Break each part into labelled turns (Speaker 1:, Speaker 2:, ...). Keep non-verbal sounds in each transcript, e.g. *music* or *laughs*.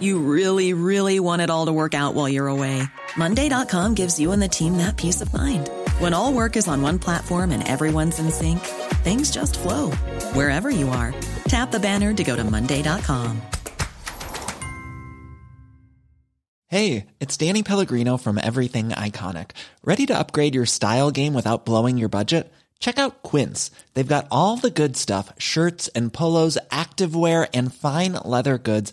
Speaker 1: You really, really want it all to work out while you're away. Monday.com gives you and the team that peace of mind. When all work is on one platform and everyone's in sync, things just flow wherever you are. Tap the banner to go to Monday.com.
Speaker 2: Hey, it's Danny Pellegrino from Everything Iconic. Ready to upgrade your style game without blowing your budget? Check out Quince. They've got all the good stuff shirts and polos, activewear, and fine leather goods,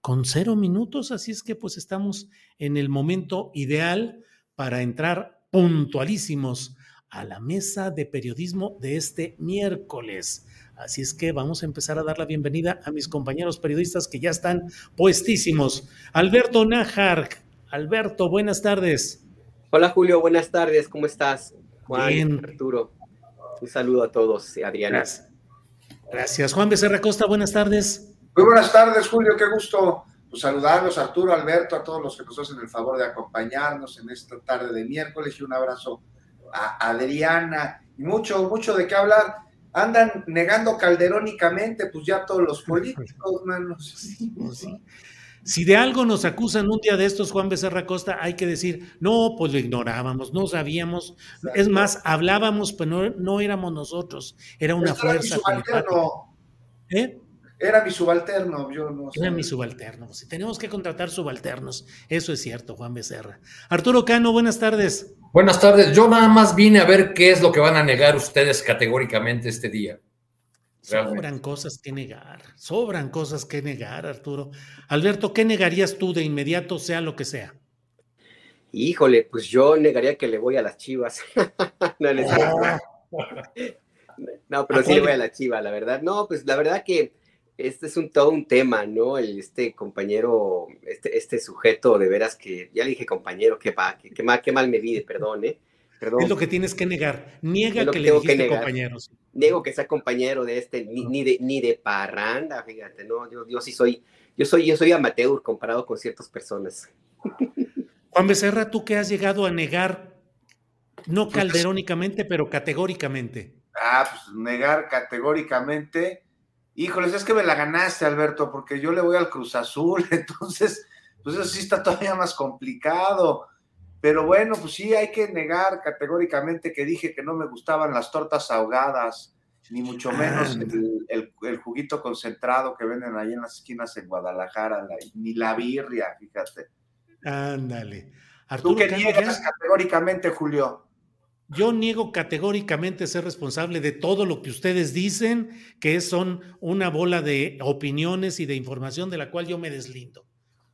Speaker 3: con cero minutos, así es que pues estamos en el momento ideal para entrar puntualísimos a la mesa de periodismo de este miércoles. Así es que vamos a empezar a dar la bienvenida a mis compañeros periodistas que ya están puestísimos. Alberto Najar. Alberto, buenas tardes.
Speaker 4: Hola Julio, buenas tardes. ¿Cómo estás? Juan, Arturo. Un saludo a todos, Adriana.
Speaker 3: Gracias. Gracias. Juan Becerra Costa, buenas tardes.
Speaker 5: Muy buenas tardes, Julio. Qué gusto pues, saludarlos, Arturo, Alberto, a todos los que nos hacen el favor de acompañarnos en esta tarde de miércoles y un abrazo a Adriana. Y mucho, mucho de qué hablar. Andan negando calderónicamente, pues ya todos los políticos, *laughs* manos.
Speaker 3: Pues si de algo nos acusan un día de estos, Juan Becerra Costa, hay que decir, no, pues lo ignorábamos, no sabíamos. Es más, hablábamos, pero no, éramos nosotros, era una fuerza.
Speaker 5: ¿Eh? Era mi subalterno, yo no
Speaker 3: sé. Era mi subalterno. Si tenemos que contratar subalternos, eso es cierto, Juan Becerra. Arturo Cano, buenas tardes.
Speaker 6: Buenas tardes. Yo nada más vine a ver qué es lo que van a negar ustedes categóricamente este día.
Speaker 3: Sobran cosas que negar, sobran cosas que negar, Arturo. Alberto, ¿qué negarías tú de inmediato, sea lo que sea?
Speaker 4: Híjole, pues yo negaría que le voy a las chivas. *laughs* no, no, pero sí le voy a la chiva, la verdad. No, pues la verdad que este es un todo un tema, ¿no? El, este compañero, este, este sujeto de veras que, ya le dije compañero, que, va, que, mal, qué mal me vide, perdón, ¿eh? Perdón.
Speaker 3: Es lo que tienes que negar. Niega que, le dijiste compañeros.
Speaker 4: Niego que sea compañero de este, ni, de, ni de parranda, fíjate, no, yo, yo sí soy, yo soy, yo soy amateur comparado con ciertas personas.
Speaker 3: Juan Becerra, tú que has llegado a negar, no pues, calderónicamente, pero categóricamente.
Speaker 5: Ah, pues negar categóricamente Híjoles, es que me la ganaste, Alberto, porque yo le voy al Cruz Azul, *laughs* entonces, pues eso sí está todavía más complicado. Pero bueno, pues sí, hay que negar categóricamente que dije que no me gustaban las tortas ahogadas, ni mucho menos el, juguito concentrado que venden ahí en las esquinas en Guadalajara, ni la birria, fíjate.
Speaker 3: Ándale.
Speaker 5: ¿Tú qué niegas categóricamente, Julio?
Speaker 3: Yo niego categóricamente ser responsable de todo lo que ustedes dicen, que son una bola de opiniones y de información de la cual yo me deslindo.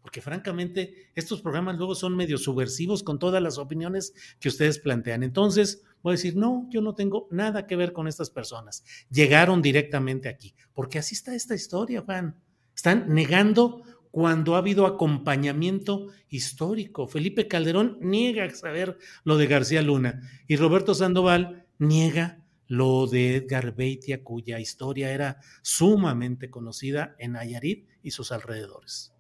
Speaker 3: Porque francamente, estos programas luego son medio subversivos con todas las opiniones que ustedes plantean. Entonces, voy a decir, no, yo no tengo nada que ver con estas personas. Llegaron directamente aquí. Porque así está esta historia, Juan. Están negando cuando ha habido acompañamiento histórico. Felipe Calderón niega saber lo de García Luna y Roberto Sandoval niega lo de Edgar Beitia, cuya historia era sumamente conocida en Nayarit y sus alrededores.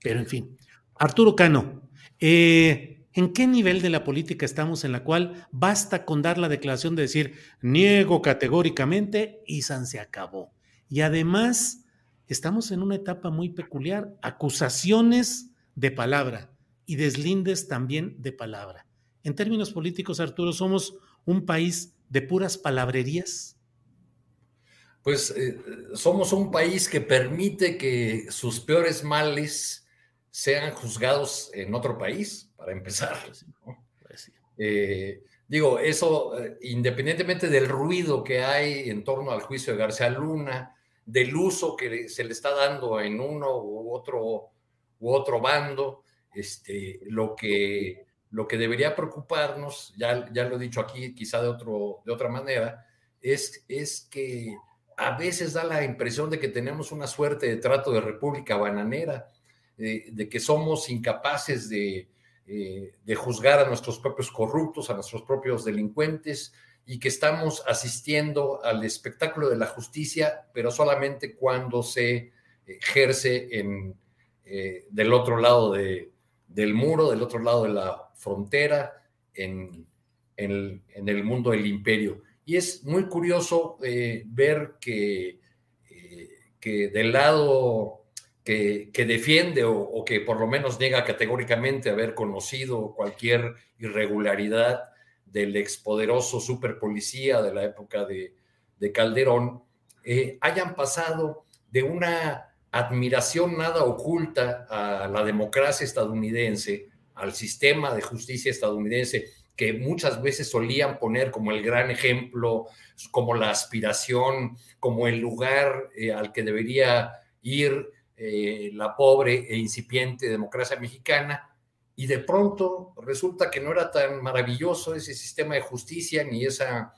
Speaker 3: Pero en fin, Arturo Cano, eh, ¿en qué nivel de la política estamos en la cual basta con dar la declaración de decir niego categóricamente y San se acabó? Y además estamos en una etapa muy peculiar, acusaciones de palabra y deslindes también de palabra. En términos políticos, Arturo, somos un país de puras palabrerías.
Speaker 6: Pues eh, somos un país que permite que sus peores males sean juzgados en otro país, para empezar. Pues pues eh, digo, eso, eh, independientemente del ruido que hay en torno al juicio de García Luna, del uso que se le está dando en uno u otro, u otro bando, este, lo, que, lo que debería preocuparnos, ya, ya lo he dicho aquí, quizá de, otro, de otra manera, es, es que a veces da la impresión de que tenemos una suerte de trato de república bananera, de que somos incapaces de, eh, de juzgar a nuestros propios corruptos, a nuestros propios delincuentes, y que estamos asistiendo al espectáculo de la justicia, pero solamente cuando se ejerce en, eh, del otro lado del muro, del otro lado de la frontera, en, el mundo del imperio. Y es muy curioso eh, ver que, que del lado que, defiende o, que por lo menos niega categóricamente haber conocido cualquier irregularidad del expoderoso superpolicía de la época de, Calderón, eh, hayan pasado de una admiración nada oculta a la democracia estadounidense, al sistema de justicia estadounidense, que muchas veces solían poner como el gran ejemplo, como la aspiración, como el lugar eh, al que debería ir eh, la pobre e incipiente democracia mexicana, y de pronto resulta que no era tan maravilloso ese sistema de justicia ni esa,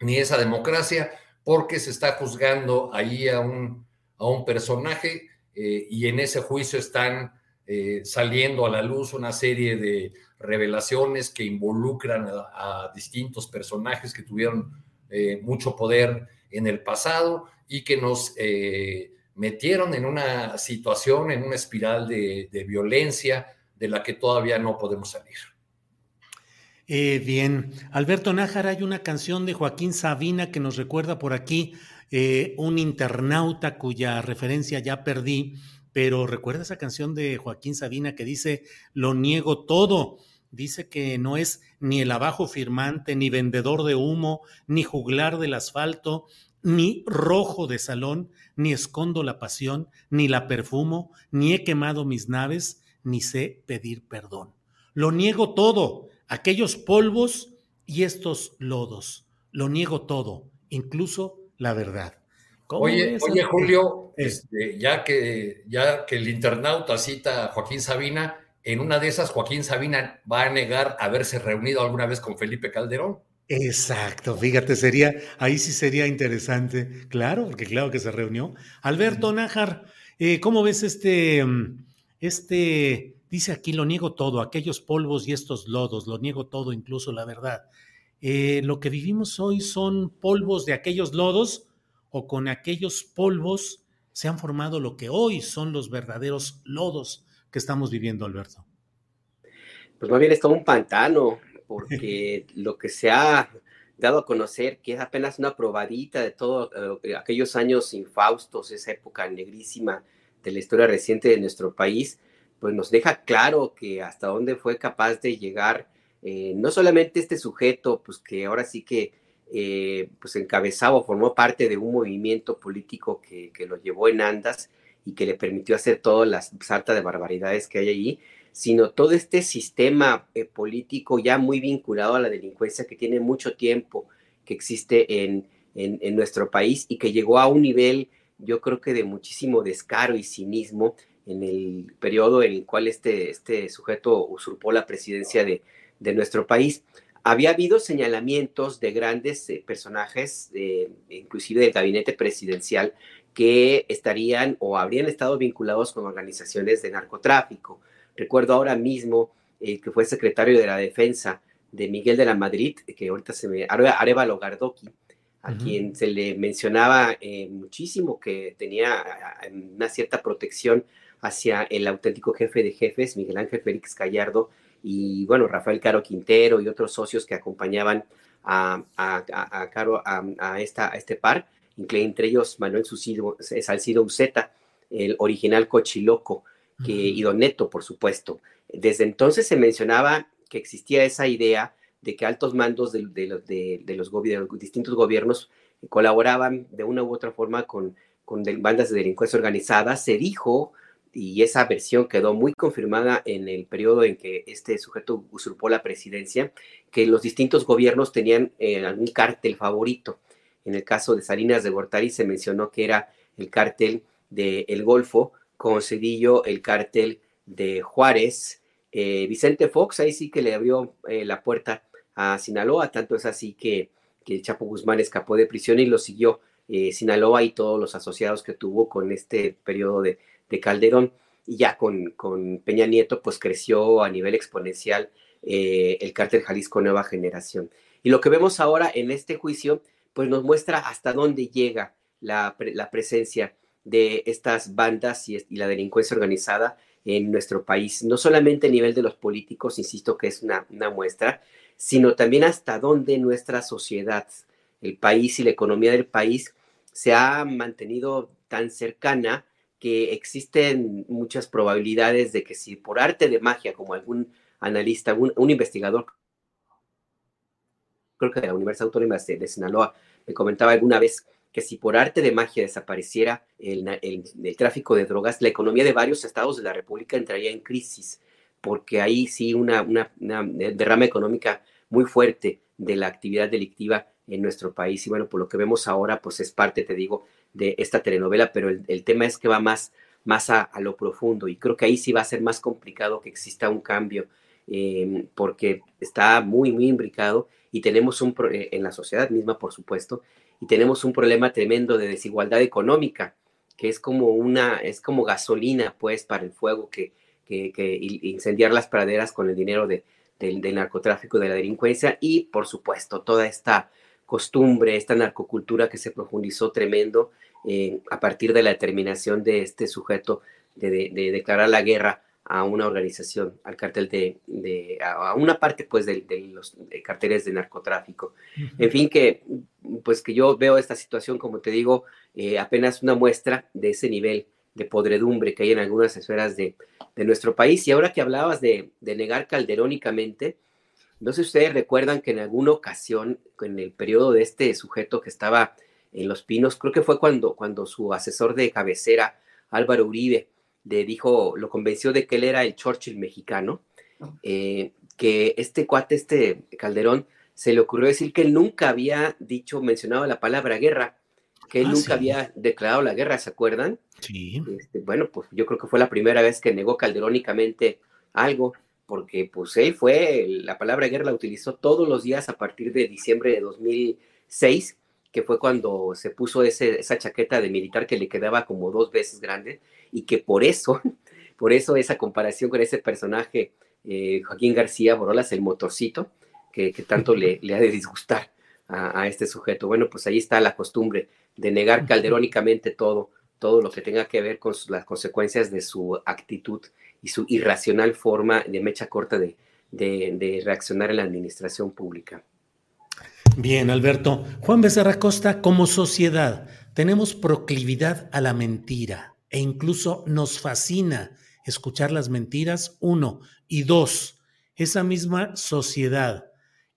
Speaker 6: ni esa democracia, porque se está juzgando ahí a un, a un personaje eh, y en ese juicio están eh, saliendo a la luz una serie de revelaciones que involucran a, distintos personajes que tuvieron mucho poder en el pasado y que nos metieron en una situación, en una espiral de, violencia de la que todavía no podemos salir.
Speaker 3: Eh, bien, Alberto Nájara, hay una canción de Joaquín Sabina que nos recuerda por aquí eh, un internauta cuya referencia ya perdí, pero recuerda esa canción de Joaquín Sabina que dice, lo niego todo. Dice que no es ni el abajo firmante, ni vendedor de humo, ni juglar del asfalto, ni rojo de salón, ni escondo la pasión, ni la perfumo, ni he quemado mis naves, ni sé pedir perdón. Lo niego todo, aquellos polvos y estos lodos. Lo niego todo, incluso la verdad.
Speaker 6: Oye, oye, Julio, este, ya, que, ya que el internauta cita a Joaquín Sabina, en una de esas Joaquín Sabina va a negar haberse reunido alguna vez con Felipe Calderón.
Speaker 3: Exacto, fíjate, sería, ahí sí sería interesante, claro, porque claro que se reunió. Alberto Nájar, eh, ¿cómo ves este, mm, este, dice aquí, lo niego todo, aquellos polvos y estos lodos, lo niego todo, incluso la verdad. Eh, ¿Lo que vivimos hoy son polvos de aquellos lodos o con aquellos polvos se han formado lo que hoy son los verdaderos lodos que estamos viviendo, Alberto?
Speaker 4: Pues más bien es todo un pantano, porque *laughs* lo que se ha dado a conocer, que es apenas una probadita de todos eh, aquellos años infaustos, esa época negrísima de la historia reciente de nuestro país, pues nos deja claro que hasta dónde fue capaz de llegar eh, no solamente este sujeto, pues que ahora sí que eh, pues encabezaba o formó parte de un movimiento político que, que, lo llevó en andas y que le permitió hacer todas las sarta de barbaridades que hay allí, sino todo este sistema eh, político ya muy vinculado a la delincuencia que tiene mucho tiempo que existe en, en, nuestro país y que llegó a un nivel, yo creo que de muchísimo descaro y cinismo en el periodo en el cual este, este sujeto usurpó la presidencia de, de nuestro país. Había habido señalamientos de grandes eh, personajes, eh, inclusive del gabinete presidencial, que estarían o habrían estado vinculados con organizaciones de narcotráfico. Recuerdo ahora mismo eh, que fue secretario de la Defensa de Miguel de la Madrid, que ahorita se me... Arevalo Gardoqui, a quien se le mencionaba eh, muchísimo que tenía una cierta protección hacia el auténtico jefe de jefes, Miguel Ángel Félix Gallardo, y bueno, Rafael Caro Quintero y otros socios que acompañaban a, a, Caro, a, esta, a este par, entre ellos Manuel Salcido Uceta, el original Cochiloco, que, y Don Neto, por supuesto. Desde entonces se mencionaba que existía esa idea de que altos mandos de, de, los, distintos gobiernos colaboraban de una u otra forma con, con bandas de delincuencia organizada. Se dijo y esa versión quedó muy confirmada en el periodo en que este sujeto usurpó la presidencia, que los distintos gobiernos tenían eh, algún cártel favorito. En el caso de Salinas de Gortari se mencionó que era el cártel del El Golfo, con Cedillo el cártel de Juárez. Eh, Vicente Fox ahí sí que le abrió eh, la puerta a Sinaloa, tanto es así que, que Chapo Guzmán escapó de prisión y lo siguió Sinaloa y todos los asociados que tuvo con este periodo de, de Calderón. Y ya con, con, Peña Nieto, pues creció a nivel exponencial eh, el cártel Jalisco Nueva Generación. Y lo que vemos ahora en este juicio, pues nos muestra hasta dónde llega la, la presencia de estas bandas y, la delincuencia organizada en nuestro país. No solamente a nivel de los políticos, insisto que es una, una muestra, sino también hasta dónde nuestra sociedad, el país y la economía del país se ha mantenido tan cercana que existen muchas probabilidades de que si por arte de magia, como algún analista, un, investigador, creo que de la Universidad Autónoma de, Sinaloa, me comentaba alguna vez que si por arte de magia desapareciera el, el, tráfico de drogas, la economía de varios estados de la República entraría en crisis, porque ahí sí una, una, una derrama económica muy fuerte de la actividad delictiva en nuestro país. Y bueno, por lo que vemos ahora, pues es parte, te digo, de esta telenovela, pero el, tema es que va más, más a, lo profundo y creo que ahí sí va a ser más complicado que exista un cambio em, porque está muy, muy imbricado y tenemos un, eh, en la sociedad misma, por supuesto, y tenemos un problema tremendo de desigualdad económica, que es como una, es como gasolina, pues, para el fuego que, que, incendiar las praderas con el dinero de, del narcotráfico, de la delincuencia y, por supuesto, toda esta costumbre, esta narcocultura que se profundizó tremendo eh, a partir de la determinación de este sujeto de, declarar la guerra a una organización, al cartel de, a una parte pues de, los carteles de narcotráfico. En fin, que pues que yo veo esta situación, como te digo, eh, apenas una muestra de ese nivel de podredumbre que hay en algunas esferas de, nuestro país. Y ahora que hablabas de, negar calderónicamente, no sé si ustedes recuerdan que en alguna ocasión, en el periodo de este sujeto que estaba en Los Pinos, creo que fue cuando, cuando su asesor de cabecera, Álvaro Uribe, le dijo, lo convenció de que él era el Churchill mexicano, eh, que este cuate, este Calderón, se le ocurrió decir que él nunca había dicho, mencionado la palabra guerra, que él ah, nunca había declarado la guerra, ¿se acuerdan?
Speaker 3: Sí.
Speaker 4: Este, bueno, pues yo creo que fue la primera vez que negó calderónicamente algo porque pues él fue, la palabra guerra la utilizó todos los días a partir de diciembre de 2006, que fue cuando se puso ese, esa chaqueta de militar que le quedaba como dos veces grande y que por eso, *laughs* por eso esa comparación con ese personaje, eh, Joaquín García Borolas, el motorcito, que, tanto le, le, ha de disgustar a, a, este sujeto. Bueno, pues ahí está la costumbre de negar calderónicamente todo, todo lo que tenga que ver con las consecuencias de su actitud y su irracional forma de mecha corta de, de, reaccionar en la administración pública.
Speaker 3: Bien, Alberto. Juan Becerra Costa, como sociedad, tenemos proclividad a la mentira e incluso nos fascina escuchar las mentiras, uno. Y dos, esa misma sociedad,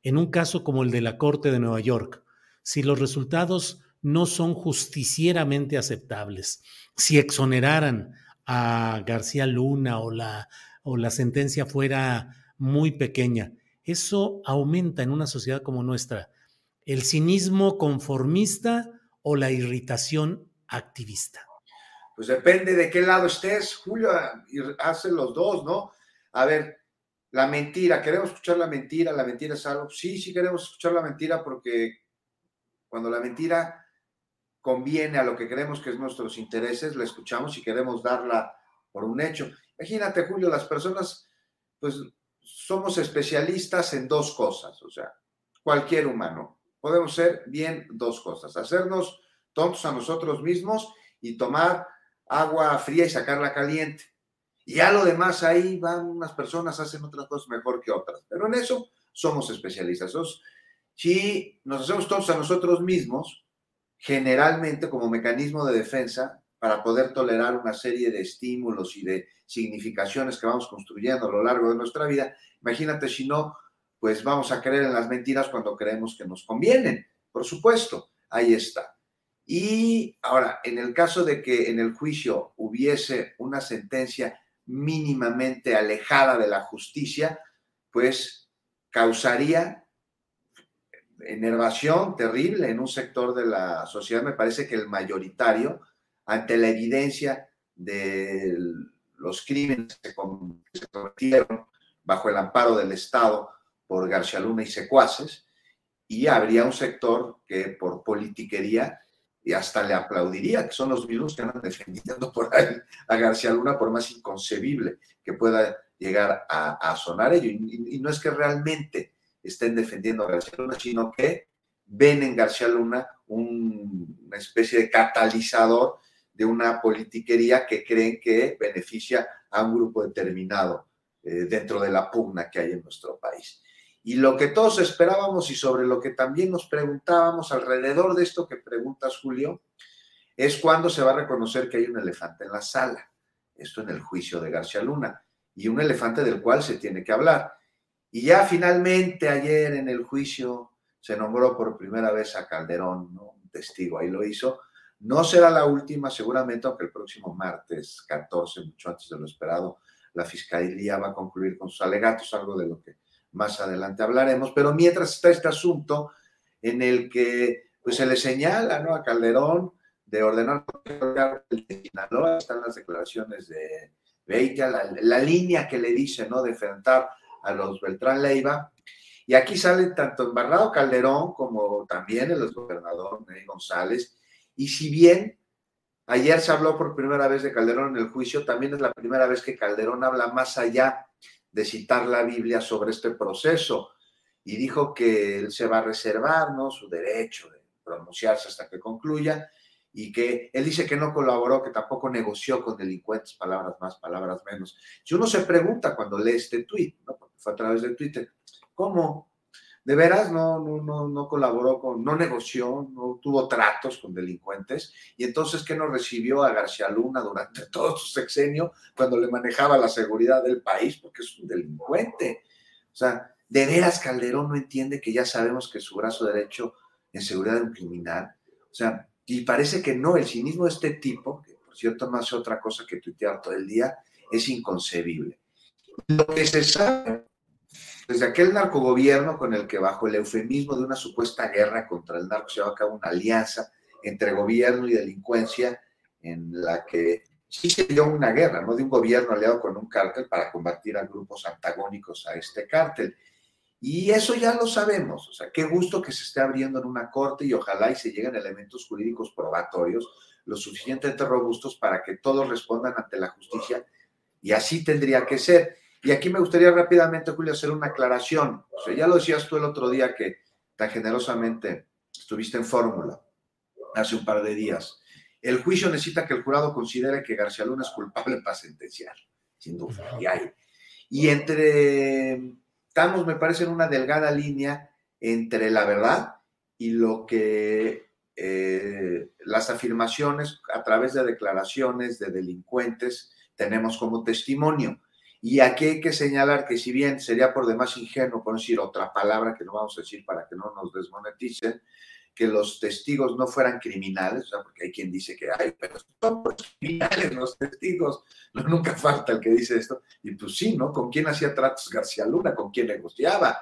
Speaker 3: en un caso como el de la Corte de Nueva York, si los resultados no son justicieramente aceptables, si exoneraran a García Luna o la, o la sentencia fuera muy pequeña. Eso aumenta en una sociedad como nuestra el cinismo conformista o la irritación activista.
Speaker 5: Pues depende de qué lado estés, Julio, hace los dos, ¿no? A ver, la mentira, queremos escuchar la mentira, la mentira es algo, sí, sí queremos escuchar la mentira porque cuando la mentira conviene a lo que creemos que es nuestros intereses, la escuchamos y queremos darla por un hecho. Imagínate, Julio, las personas, pues somos especialistas en dos cosas, o sea, cualquier humano. Podemos ser bien dos cosas, hacernos tontos a nosotros mismos y tomar agua fría y sacarla caliente. Y ya lo demás ahí van unas personas, hacen otras cosas mejor que otras. Pero en eso somos especialistas. si nos hacemos tontos a nosotros mismos, generalmente como mecanismo de defensa para poder tolerar una serie de estímulos y de significaciones que vamos construyendo a lo largo de nuestra vida. Imagínate si no, pues vamos a creer en las mentiras cuando creemos que nos convienen. Por supuesto, ahí está. Y ahora, en el caso de que en el juicio hubiese una sentencia mínimamente alejada de la justicia, pues causaría enervación terrible en un sector de la sociedad. Me parece que el mayoritario, ante la evidencia de los crímenes que se cometieron bajo el amparo del Estado por García Luna y secuaces, y habría un sector que por politiquería y hasta le aplaudiría, que son los mismos que andan defendiendo por ahí a García Luna, por más inconcebible que pueda llegar a, sonar ello. Y, no es que realmente estén defendiendo a García Luna, sino que ven en García Luna una especie de catalizador de una politiquería que creen que beneficia a un grupo determinado eh, dentro de la pugna que hay en nuestro país. Y lo que todos esperábamos y sobre lo que también nos preguntábamos alrededor de esto que preguntas, Julio, es cuándo se va a reconocer que hay un elefante en la sala. Esto en el juicio de García Luna. Y un elefante del cual se tiene que hablar. Y ya finalmente ayer en el juicio se nombró por primera vez a Calderón, ¿no? un testigo, ahí lo hizo. No será la última, seguramente, aunque el próximo martes 14, mucho antes de lo esperado, la fiscalía va a concluir con sus alegatos, algo de lo que más adelante hablaremos, pero mientras está este asunto en el que pues se le señala ¿no? a Calderón de ordenar el de Sinaloa, están las declaraciones de Beitia, la, línea que le dice ¿no? de enfrentar a los Beltrán Leiva, y aquí salen tanto Embarrado Calderón como también el gobernador Ney González, y si bien ayer se habló por primera vez de Calderón en el juicio, también es la primera vez que Calderón habla más allá de citar la Biblia sobre este proceso y dijo que él se va a reservar ¿no? su derecho de pronunciarse hasta que concluya y que él dice que no colaboró, que tampoco negoció con delincuentes, palabras más, palabras menos. Si uno se pregunta cuando lee este tuit, ¿no? fue a través de Twitter, ¿cómo de veras no, no, no, colaboró con, no negoció, no tuvo tratos con delincuentes, y entonces que no recibió a García Luna durante *laughs* todo su sexenio cuando le manejaba la seguridad del país, porque es un delincuente. O sea, de veras Calderón no entiende que ya sabemos que su brazo derecho en seguridad es un criminal. O sea, y parece que no, el cinismo de este tipo, que por cierto no hace otra cosa que tuitear todo el día, es inconcebible. Lo que se sabe desde aquel narcogobierno con el que bajo el eufemismo de una supuesta guerra contra el narco se llevó a cabo una alianza entre gobierno y delincuencia en la que sí se dio una guerra, ¿no? De un gobierno aliado con un cártel para combatir a grupos antagónicos a este cártel. Y eso ya lo sabemos, o sea, qué gusto que se esté abriendo en una corte y ojalá y se lleguen elementos jurídicos probatorios lo suficientemente robustos para que todos respondan ante la justicia y así tendría que ser. Y aquí me gustaría rápidamente, Julio, hacer una aclaración. O sea, ya lo decías tú el otro día que tan generosamente estuviste en fórmula hace un par de días. El juicio necesita que el jurado considere que García Luna es culpable para sentenciar, sin duda. Y hay. Y entre, estamos, me parece, en una delgada línea entre la verdad y lo que eh, las afirmaciones a través de declaraciones de delincuentes tenemos como testimonio. Y aquí hay que señalar que si bien sería por demás ingenuo, por decir otra palabra que no vamos a decir para que no nos desmoneticen, que los testigos no fueran criminales, o porque hay quien dice que, ay, pero son criminales los testigos, nunca falta el que dice esto, y pues sí, ¿no? ¿Con quién hacía tratos García Luna? ¿Con quién negociaba?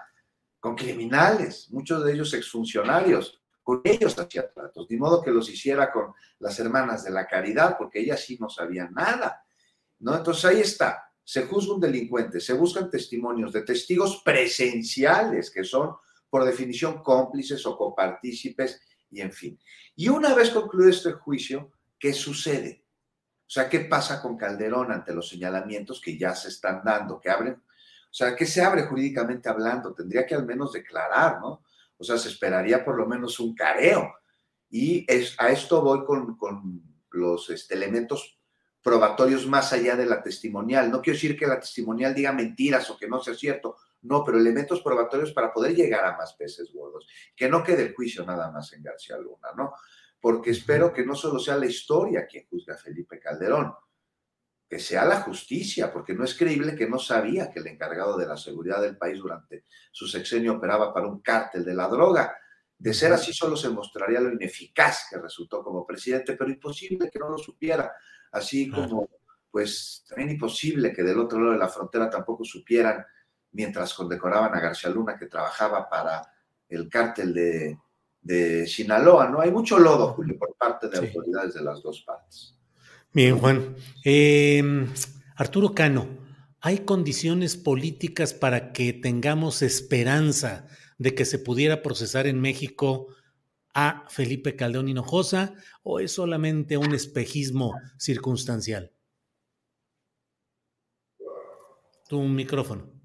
Speaker 5: Con criminales, muchos de ellos exfuncionarios, con ellos hacía tratos, de modo que los hiciera con las hermanas de la caridad, porque ellas sí no sabían nada, ¿no? Entonces ahí está, se juzga un delincuente, se buscan testimonios de testigos presenciales, que son por definición cómplices o copartícipes, y en fin. Y una vez concluido este juicio, ¿qué sucede? O sea, ¿qué pasa con Calderón ante los señalamientos que ya se están dando, que abren? O sea, ¿qué se abre jurídicamente hablando? Tendría que al menos declarar, ¿no? O sea, se esperaría por lo menos un careo. Y es, a esto voy con, con los este, elementos probatorios más allá de la testimonial. No quiero decir que la testimonial diga mentiras o que no sea cierto, no, pero elementos probatorios para poder llegar a más peces gordos. Que no quede el juicio nada más en García Luna, ¿no? Porque espero que no solo sea la historia quien juzga a Felipe Calderón, que sea la justicia, porque no es creíble que no sabía que el encargado de la seguridad del país durante su sexenio operaba para un cártel de la droga. De ser así, solo se mostraría lo ineficaz que resultó como presidente, pero imposible que no lo supiera, así como, pues, también imposible que del otro lado de la frontera tampoco supieran, mientras condecoraban a García Luna, que trabajaba para el cártel de, de Sinaloa, ¿no? Hay mucho lodo, Julio, por parte de autoridades de las dos partes.
Speaker 3: Bien, Juan. Em, Arturo Cano, ¿hay condiciones políticas para que tengamos esperanza de que se pudiera procesar en México a Felipe Caldeón Hinojosa o es solamente un espejismo circunstancial? Tu micrófono.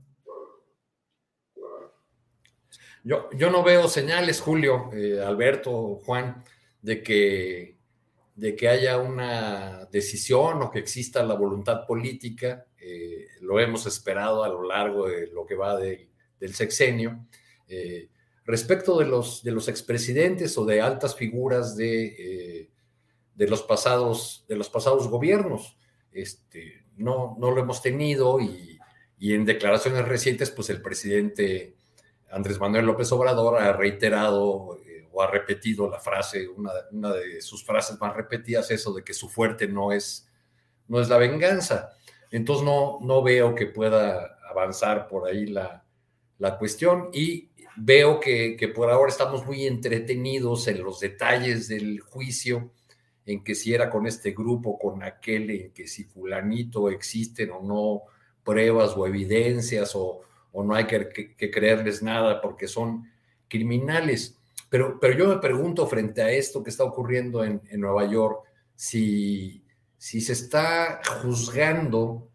Speaker 6: Yo, yo no veo señales, Julio, eh, Alberto, Juan, de que, de que haya una decisión o que exista la voluntad política. Eh, lo hemos esperado a lo largo de lo que va del sexenio. Eh, respecto de los, de los expresidentes o de altas figuras de, de, los, pasados, de los pasados gobiernos, este, no, no lo hemos tenido y, y en declaraciones recientes, pues el presidente Andrés Manuel López Obrador ha reiterado eh, o ha repetido la frase, una, de sus frases más repetidas, eso de que su fuerte no es, no es la venganza. Entonces no, no veo que pueda avanzar por ahí la, la cuestión y veo que, que, por ahora estamos muy entretenidos en los detalles del juicio, en que si era con este grupo, con aquel, en que si fulanito existen o no pruebas o evidencias o, o no hay que, creerles nada porque son criminales. Pero, pero yo me pregunto frente a esto que está ocurriendo en, Nueva York, si, si se está juzgando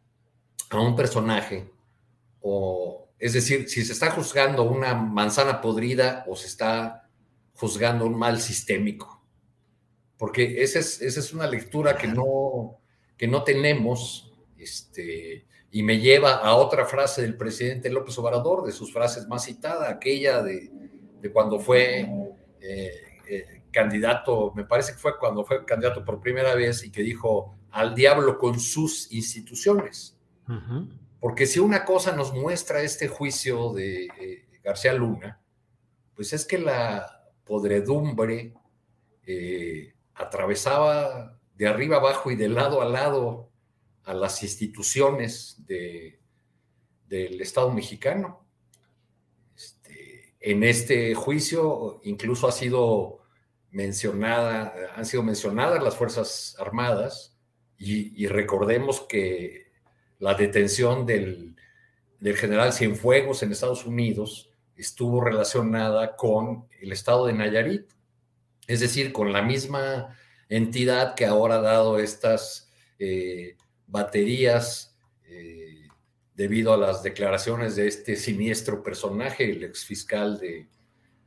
Speaker 6: a un personaje, o es decir, si se está juzgando una manzana podrida o se está juzgando un mal sistémico. Porque esa es, esa es una lectura que no, que no tenemos. Este, y me lleva a otra frase del presidente López Obrador, de sus frases más citadas, aquella de, cuando fue eh, eh, candidato, me parece que fue cuando fue candidato por primera vez y que dijo al diablo con sus instituciones. Porque si una cosa nos muestra este juicio de eh, García Luna, pues es que la podredumbre atravesaba de arriba abajo y de lado a lado a las instituciones de, del Estado mexicano. Este, en este juicio incluso ha sido mencionada, han sido mencionadas las Fuerzas Armadas y, recordemos que la detención del, general Cienfuegos en Estados Unidos estuvo relacionada con el estado de Nayarit, es decir, con la misma entidad que ahora ha dado estas eh, baterías eh, debido a las declaraciones de este siniestro personaje, el exfiscal de,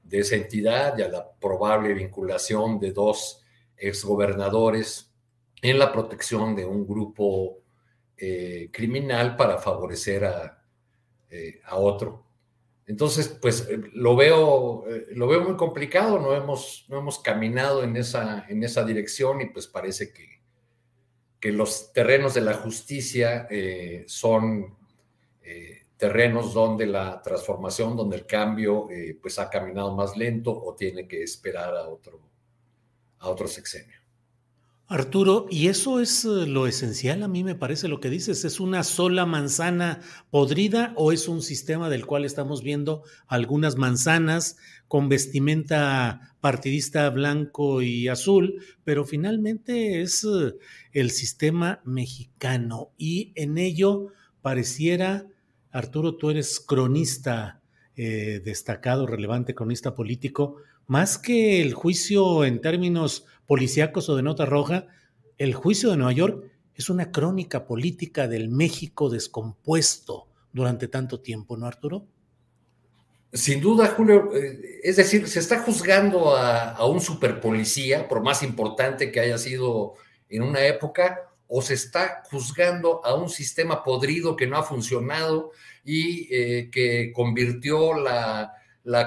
Speaker 6: de esa entidad, y a la probable vinculación de dos exgobernadores en la protección de un grupo eh, criminal para favorecer a, eh, a, otro. Entonces, pues lo veo, lo veo muy complicado, no hemos, no hemos caminado en esa, en esa dirección y pues parece que, que los terrenos de la justicia eh, son eh, terrenos donde la transformación, donde el cambio eh, pues ha caminado más lento o tiene que esperar a otro, a otro sexenio.
Speaker 3: Arturo, y eso es lo esencial, a mí me parece lo que dices, ¿es una sola manzana podrida o es un sistema del cual estamos viendo algunas manzanas con vestimenta partidista blanco y azul, pero finalmente es eh, el sistema mexicano y en ello pareciera, Arturo, tú eres cronista eh, destacado, relevante, cronista político, más que el juicio en términos policíacos o de nota roja, el juicio de Nueva York es una crónica política del México descompuesto durante tanto tiempo, ¿no, Arturo?
Speaker 6: Sin duda, Julio, eh, es decir, se está juzgando a, un superpolicía, por más importante que haya sido en una época, o se está juzgando a un sistema podrido que no ha funcionado y eh, que convirtió la,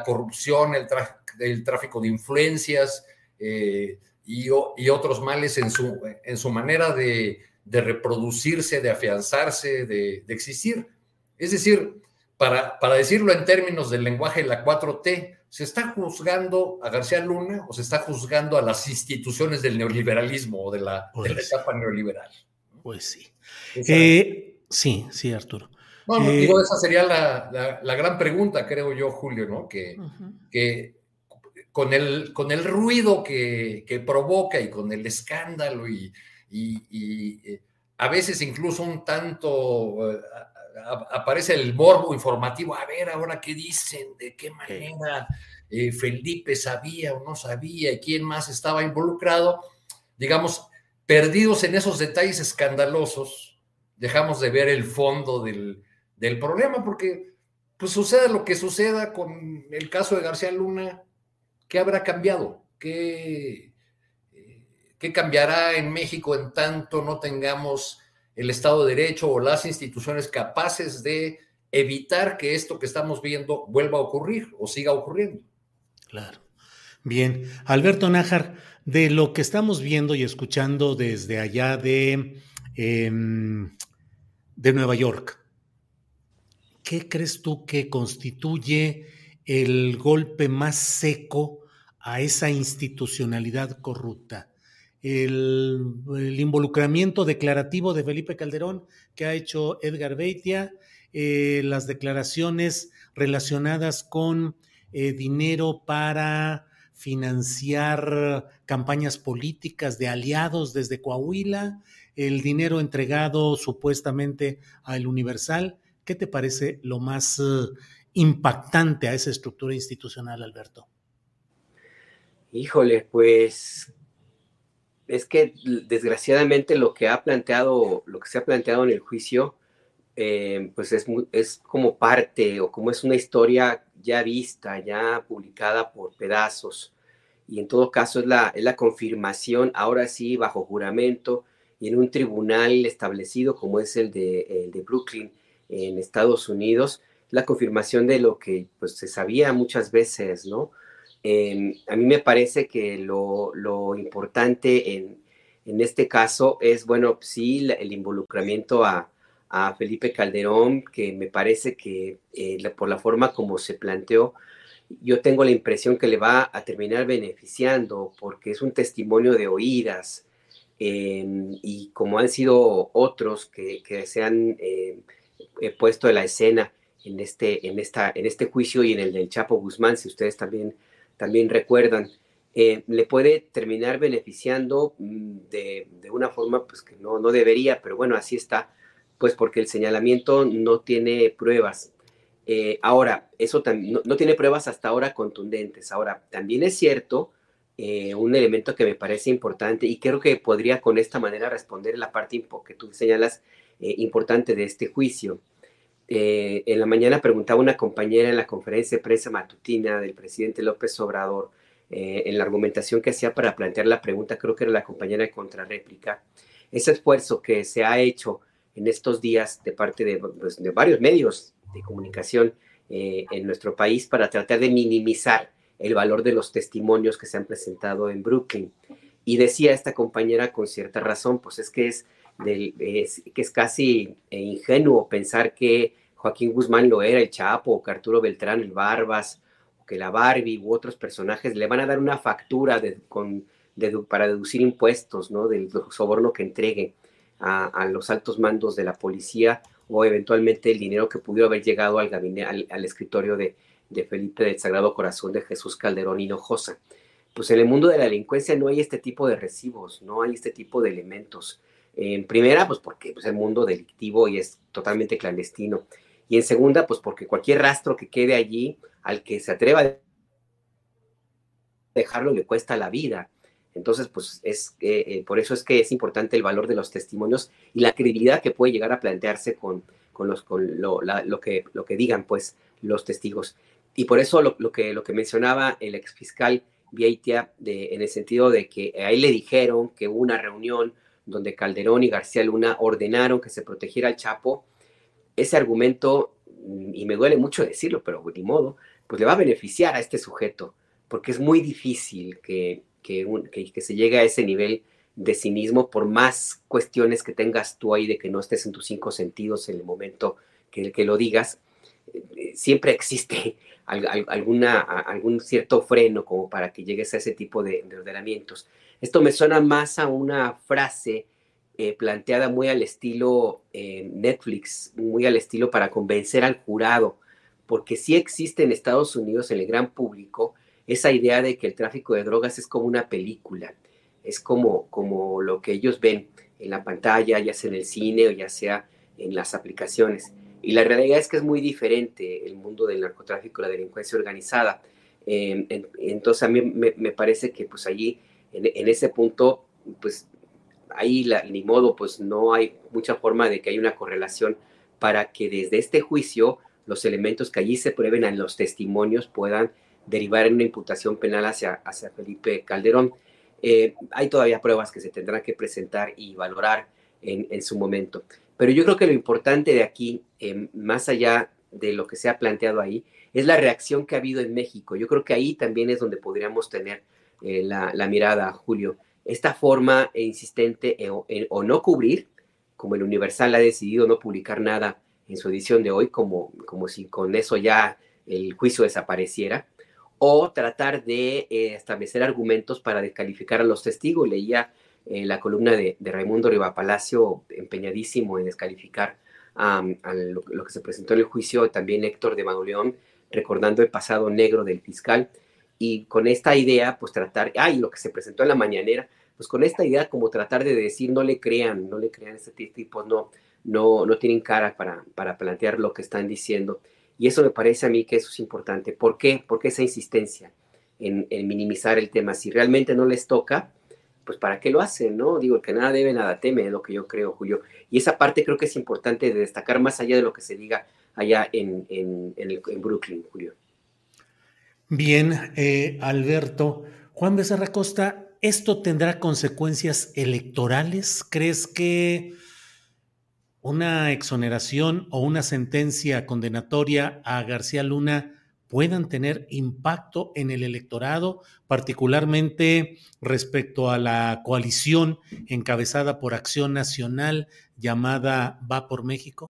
Speaker 6: corrupción, el, tráfico de influencias eh, y, otros males en su, en su manera de, reproducirse, de afianzarse, de, de existir. Es decir, para, decirlo en términos del lenguaje de la 4T, ¿Se está juzgando a García Luna o se está juzgando a las instituciones del neoliberalismo o de la,
Speaker 3: Pues-
Speaker 6: etapa neoliberal?
Speaker 3: Pues sí. Eh, sí, sí, Arturo.
Speaker 6: no, no,
Speaker 3: eh,
Speaker 6: digo, esa sería la, la- la gran pregunta, creo yo, Julio, ¿no? Que, que con, el, con el ruido que, que provoca y con el escándalo y, y- y, eh, a veces incluso un tanto eh, aparece el morbo informativo, a ver ahora qué dicen, de qué manera eh, Felipe sabía o no sabía y quién más estaba involucrado, digamos, perdidos en esos detalles escandalosos, dejamos de ver el fondo del, del problema porque pues suceda lo que suceda con el caso de García Luna, ¿qué habrá cambiado? ¿Qué, eh, qué cambiará en México en tanto no tengamos el Estado de Derecho o las instituciones capaces de evitar que esto que estamos viendo vuelva a ocurrir o siga ocurriendo?
Speaker 3: Claro. Bien, Alberto Nájar, de lo que estamos viendo y escuchando desde allá de, em, de Nueva York, ¿qué crees tú que constituye el golpe más seco a esa institucionalidad corrupta? El, involucramiento declarativo de Felipe Calderón que ha hecho Edgar Beitia, eh, las declaraciones relacionadas con eh, dinero para financiar campañas políticas de aliados desde Coahuila, el dinero entregado supuestamente al Universal. ¿Qué te parece lo más eh, impactante a esa estructura institucional, Alberto?
Speaker 4: Híjole, pues es que desgraciadamente lo que ha planteado, lo que se ha planteado en el juicio, eh, pues es, es como parte o como es una historia ya vista, ya publicada por pedazos. Y en todo caso es la, es la confirmación, ahora sí, bajo juramento y en un tribunal establecido como es el de, el de Brooklyn en Estados Unidos, la confirmación de lo que pues, se sabía muchas veces, ¿no? Eh, a mí me parece que lo, lo importante en, en este caso es, bueno, sí, el involucramiento a, a Felipe Calderón, que me parece que eh, por la forma como se planteó, yo tengo la impresión que le va a terminar beneficiando porque es un testimonio de oídas eh, y como han sido otros que, que se han eh, eh, puesto en la escena en este, en, esta, en este juicio y en el del Chapo Guzmán, si ustedes también, también recuerdan, eh, le puede terminar beneficiando mm, de, de una forma pues, que no, no debería, pero bueno, así está, pues porque el señalamiento no tiene pruebas. Eh, ahora, eso no, no tiene pruebas hasta ahora contundentes. Ahora, también es cierto eh, un elemento que me parece importante y creo que podría con esta manera responder la parte que tú señalas importante de este juicio. Eh, en la mañana preguntaba una compañera en la conferencia de prensa matutina del presidente López Obrador, eh, en la argumentación que hacía para plantear la pregunta, creo que era la compañera de contrarréplica, ese esfuerzo que se ha hecho en estos días de parte de, pues, varios medios de comunicación eh, en nuestro país para tratar de minimizar el valor de los testimonios que se han presentado en Brooklyn. Y decía esta compañera con cierta razón, pues es que es, es que es casi eh, ingenuo pensar que Joaquín Guzmán lo era, el Chapo, o que Arturo Beltrán, el Barbas, o que la Barbie u otros personajes le van a dar una factura de, para deducir impuestos, ¿no? Del soborno que entregue a, los altos mandos de la policía o eventualmente el dinero que pudiera haber llegado al, gabinete, al, al escritorio de, de Felipe del Sagrado Corazón de Jesús Calderón Hinojosa. Pues en el mundo de la delincuencia no hay este tipo de recibos, no hay este tipo de elementos. En primera, pues porque pues, el mundo delictivo y es totalmente clandestino. Y en segunda, pues porque cualquier rastro que quede allí, al que se atreva a dejarlo, le cuesta la vida. Entonces, pues es eh, eh, por eso es que es importante el valor de los testimonios y la credibilidad que puede llegar a plantearse con, con, los, con lo, que, lo que digan pues los testigos. Y por eso lo, que, lo que mencionaba el exfiscal Vieitia, en el sentido de que a él le dijeron que hubo una reunión donde Calderón y García Luna ordenaron que se protegiera al Chapo, ese argumento, y me duele mucho decirlo, pero ni modo, pues le va a beneficiar a este sujeto, porque es muy difícil que, que, un, que, se llegue a ese nivel de cinismo por más cuestiones que tengas tú ahí de que no estés en tus cinco sentidos en el momento que, que lo digas, eh, siempre existe *laughs* alguna, algún cierto freno como para que llegues a ese tipo de, ordenamientos. Esto me suena más a una frase eh, planteada muy al estilo eh, Netflix, muy al estilo para convencer al jurado, porque sí existe en Estados Unidos, en el gran público, esa idea de que el tráfico de drogas es como una película, es como, como lo que ellos ven en la pantalla, ya sea en el cine o ya sea en las aplicaciones. Y la realidad es que es muy diferente el mundo del narcotráfico, la delincuencia organizada. Em, entonces a mí me, parece que pues allí, en, ese punto, pues ahí ni modo, pues no hay mucha forma de que haya una correlación para que desde este juicio los elementos que allí se prueben en los testimonios puedan derivar en una imputación penal hacia, hacia Felipe Calderón. Eh, hay todavía pruebas que se tendrán que presentar y valorar en, en su momento. Pero yo creo que lo importante de aquí, eh, más allá de lo que se ha planteado ahí, es la reacción que ha habido en México. Yo creo que ahí también es donde podríamos tener eh, la, mirada, Julio. Esta forma insistente en, o no cubrir, como el Universal ha decidido no publicar nada en su edición de hoy, como, como si con eso ya el juicio desapareciera, o tratar de eh, establecer argumentos para descalificar a los testigos. Leía eh, la columna de, de Raimundo Palacio empeñadísimo en descalificar a lo, que se presentó en el juicio, también Héctor de Mauleón, recordando el pasado negro del fiscal, y con esta idea, pues tratar, ay, lo que se presentó en la mañanera, pues con esta idea como tratar de decir, no le crean, no le crean este tipo, no, no, no tienen cara para, para plantear lo que están diciendo. Y eso me parece a mí que eso es importante. ¿Por qué? Porque esa insistencia en, minimizar el tema. Si realmente no les toca, pues ¿para qué lo hacen? ¿no? Digo, que nada debe, nada teme, es lo que yo creo, Julio. Y esa parte creo que es importante de destacar más allá de lo que se diga allá en, en, Brooklyn, Julio.
Speaker 3: Bien, eh, Alberto. Juan Becerra Costa, ¿esto tendrá consecuencias electorales? ¿Crees que una exoneración o una sentencia condenatoria a García Luna puedan tener impacto en el electorado, particularmente respecto a la coalición encabezada por Acción Nacional llamada Va por México?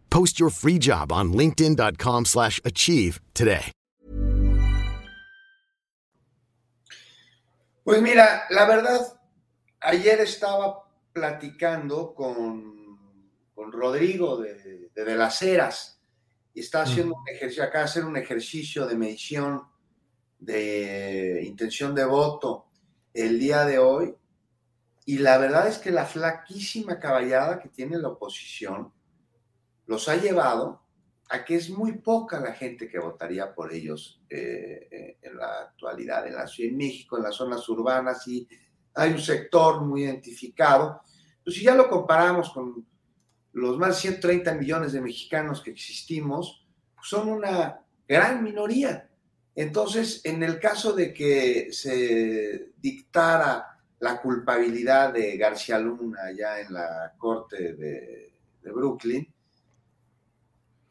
Speaker 7: Post your free job on linkedin.com/achieve today.
Speaker 5: Pues mira, la verdad ayer estaba platicando con, con Rodrigo de, de, de las Heras y está haciendo un ejercicio, acá hacer un ejercicio de medición de intención de voto el día de hoy. Y la verdad es que la flaquísima caballada que tiene la oposición los ha llevado a que es muy poca la gente que votaría por ellos eh, eh, en la actualidad. En la Ciudad de México, en las zonas urbanas, y hay un sector muy identificado. Pues si ya lo comparamos con los más de 130 millones de mexicanos que existimos son una gran minoría. Entonces, en el caso de que se dictara la culpabilidad de García Luna allá en la corte de, Brooklyn,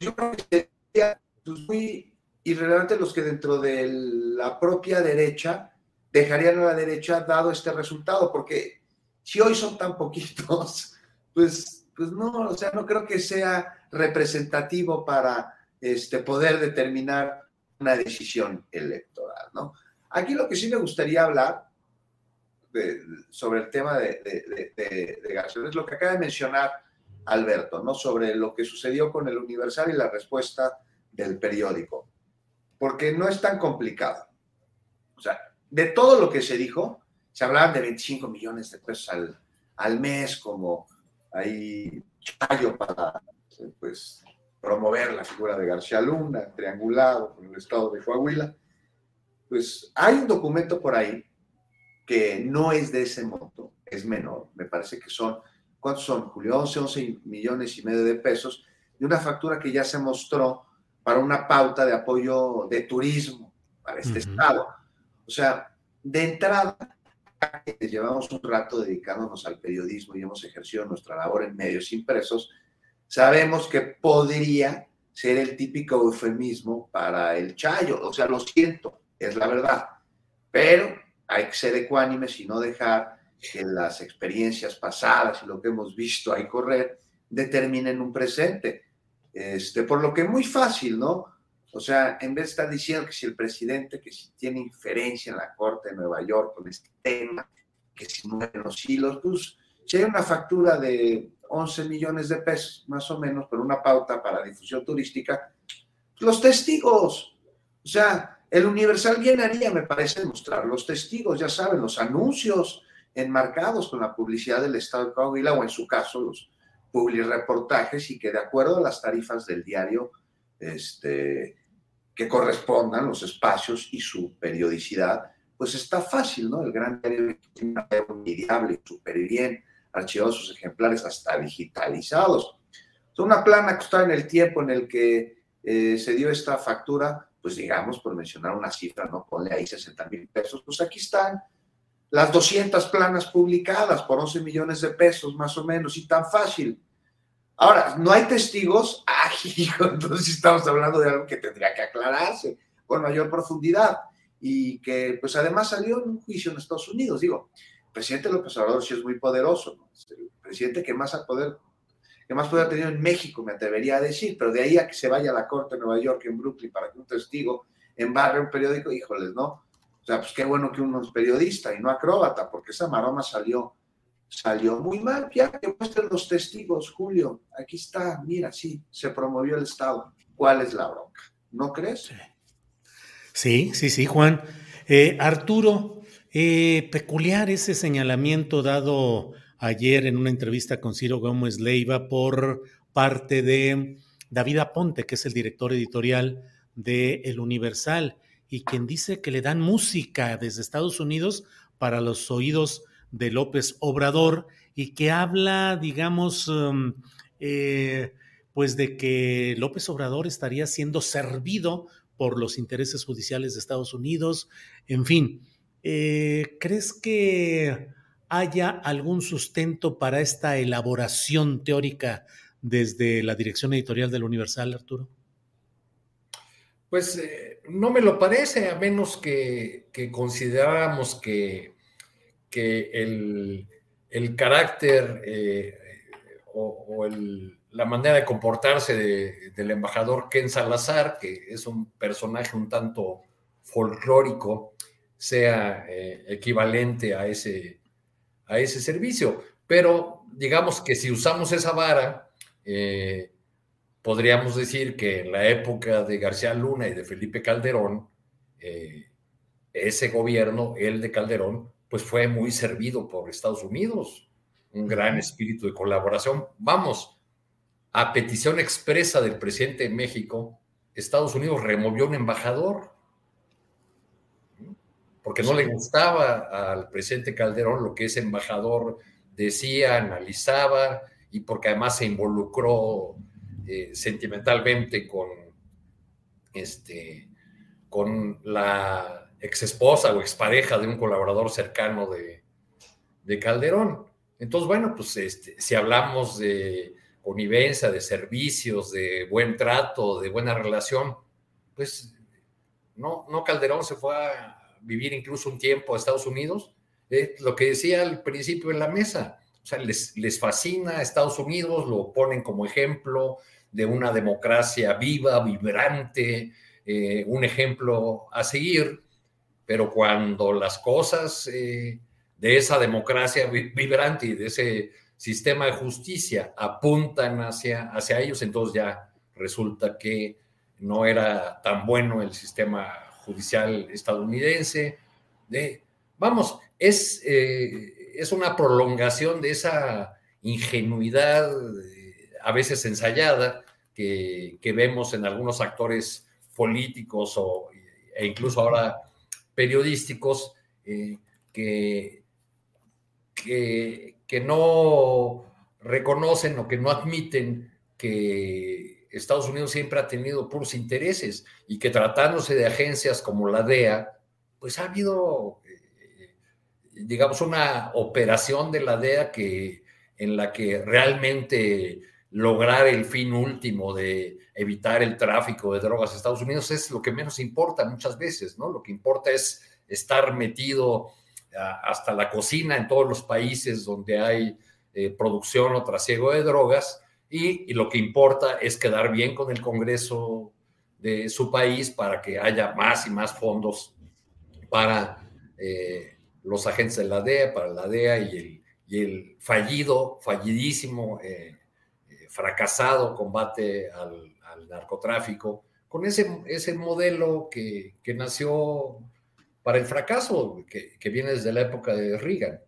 Speaker 5: yo creo que sería pues, muy irrelevante los que dentro de la propia derecha dejarían a la derecha dado este resultado, porque si hoy son tan poquitos, *laughs* pues pues no, o sea, no creo que sea representativo para este, poder determinar una decisión electoral, ¿no? Aquí lo que sí me gustaría hablar sobre el tema de, de, de, García es lo que acaba de mencionar Alberto, ¿no? Sobre lo que sucedió con el Universal y la respuesta del periódico. porque no es tan complicado. O sea, de todo lo que se dijo, se hablaban de 25 millones de pesos al, al mes como ahí chayo para pues, promover la figura de García Luna, triangulado con el estado de Coahuila. Pues hay un documento por ahí que no es de ese monto, es menor, me parece que son, ¿cuántos son, Julio? 11, 11 millones y medio de pesos, de una factura que ya se mostró para una pauta de apoyo de turismo para este estado. O sea, de entrada, llevamos un rato dedicándonos al periodismo y hemos ejercido nuestra labor en medios impresos, sabemos que podría ser el típico eufemismo para el chayo. O sea, lo siento, es la verdad. Pero hay que ser ecuánimes y no dejar que las experiencias pasadas y lo que hemos visto ahí correr determinen un presente. Este, por lo que muy fácil, ¿no? O sea, en vez de estar diciendo que si el presidente, que si tiene inferencia en la Corte de Nueva York con este tema, que si mueven los hilos, pues si hay una factura de 11 millones de pesos, más o menos, por una pauta para difusión turística, los testigos, o sea, el Universal llenaría, me parece, mostrar los testigos, ya saben, los anuncios enmarcados con la publicidad del Estado de Coahuila o en su caso los reportajes y que de acuerdo a las tarifas del diario este, que correspondan los espacios y su periodicidad, pues está fácil, ¿no? El gran diario y súper bien, archivados sus ejemplares hasta digitalizados. Una plana que está en el tiempo en el que eh, se dio esta factura, pues digamos, por mencionar una cifra, ¿no? Ponle ahí 60 mil pesos, pues aquí están las 200 planas publicadas por 11 millones de pesos más o menos, y tan fácil. Ahora, no hay testigos, *laughs* ah, hijo, entonces estamos hablando de algo que tendría que aclararse con mayor profundidad y que pues además salió en un juicio en Estados Unidos. Digo, el presidente López Obrador sí es muy poderoso, ¿no? el presidente que más poder que más poder ha tenido en México, me atrevería a decir, pero de ahí a que se vaya a la corte de Nueva York, en Brooklyn, para que un testigo embarre un periódico, híjoles, ¿no? O sea, pues qué bueno que uno es periodista y no acróbata, porque esa maroma salió, salió muy mal. Ya que muestren los testigos, Julio. Aquí está, mira, sí, se promovió el Estado. ¿Cuál es la bronca? ¿No crees?
Speaker 3: Sí, sí, sí, Juan. Eh, Arturo, eh, peculiar ese señalamiento dado ayer en una entrevista con Ciro Gómez Leiva por parte de David Aponte, que es el director editorial de El Universal y quien dice que le dan música desde Estados Unidos para los oídos de López Obrador y que habla, digamos, um, eh, pues de que López Obrador estaría siendo servido por los intereses judiciales de Estados Unidos. En fin, eh, ¿crees que haya algún sustento para esta elaboración teórica desde la dirección editorial del Universal, Arturo?
Speaker 6: Pues eh, no me lo parece, a menos que, consideráramos que, que el, carácter eh, o, la manera de comportarse del embajador Ken Salazar, que es un personaje un tanto folclórico, sea eh, equivalente a ese, a ese servicio. Pero digamos que si usamos esa vara, podríamos decir que en la época de García Luna y de Felipe Calderón, eh, ese gobierno, el de Calderón, pues fue muy servido por Estados Unidos, un gran espíritu de colaboración. Vamos, a petición expresa del presidente de México, Estados Unidos removió un embajador, porque no le gustaba al presidente Calderón lo que ese embajador decía, analizaba, y porque además se involucró eh, sentimentalmente con, este, con la ex esposa o expareja de un colaborador cercano de, Calderón. Entonces, bueno, pues este, si hablamos de connivencia, de servicios, de buen trato, de buena relación, pues no, no Calderón se fue a vivir incluso un tiempo a Estados Unidos. lo que decía al principio en la mesa, o sea, les, les fascina a Estados Unidos, lo ponen como ejemplo, de una democracia viva, vibrante, eh, un ejemplo a seguir, pero cuando las cosas eh, de esa democracia vibrante y de ese sistema de justicia apuntan hacia, hacia ellos, entonces ya resulta que no era tan bueno el sistema judicial estadounidense. vamos, es, eh, es una prolongación de esa ingenuidad a veces ensayada que, vemos en algunos actores políticos o, e incluso ahora periodísticos eh, que, que, que no reconocen o que no admiten que Estados Unidos siempre ha tenido puros intereses y que tratándose de agencias como la DEA, pues ha habido, eh, digamos, una operación de la DEA que, en la que realmente lograr el fin último de evitar el tráfico de drogas a Estados Unidos es lo que menos importa muchas veces, ¿no? Lo que importa es estar metido hasta la cocina en todos los países donde hay eh, producción o trasiego de drogas y, lo que importa es quedar bien con el Congreso de su país para que haya más y más fondos para eh, los agentes de la DEA, para la DEA y el, el fallido, fallidísimo, eh, fracasado combate al, narcotráfico, con ese, ese modelo que, que nació para el fracaso, que, que viene desde la época de Reagan.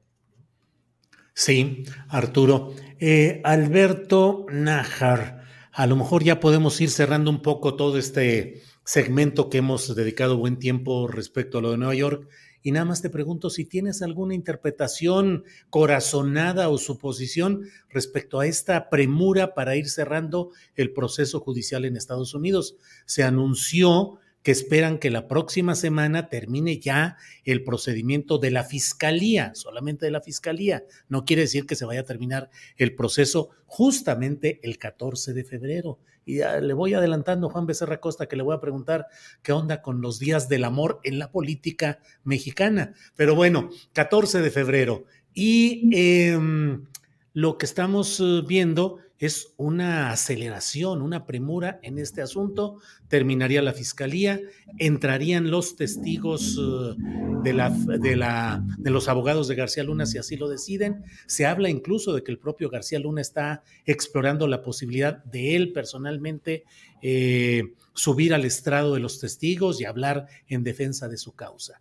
Speaker 3: Sí, Arturo. Eh, Alberto Najar, a lo mejor ya podemos ir cerrando un poco todo este segmento que hemos dedicado buen tiempo respecto a lo de Nueva York. Y nada más te pregunto si tienes alguna interpretación corazonada o suposición respecto a esta premura para ir cerrando el proceso judicial en Estados Unidos. Se anunció que esperan que la próxima semana termine ya el procedimiento de la fiscalía, solamente de la fiscalía. No quiere decir que se vaya a terminar el proceso justamente el 14 de febrero. Y le voy adelantando, Juan Becerra Costa, que le voy a preguntar qué onda con los días del amor en la política mexicana. Pero bueno, 14 de febrero. Y em, lo que estamos eh, viendo es una aceleración, una premura en este asunto. Terminaría la fiscalía, entrarían los testigos eh, de, la, de, los abogados de García Luna si así lo deciden. Se habla incluso de que el propio García Luna está explorando la posibilidad de él personalmente eh, subir al estrado de los testigos y hablar en defensa de su causa.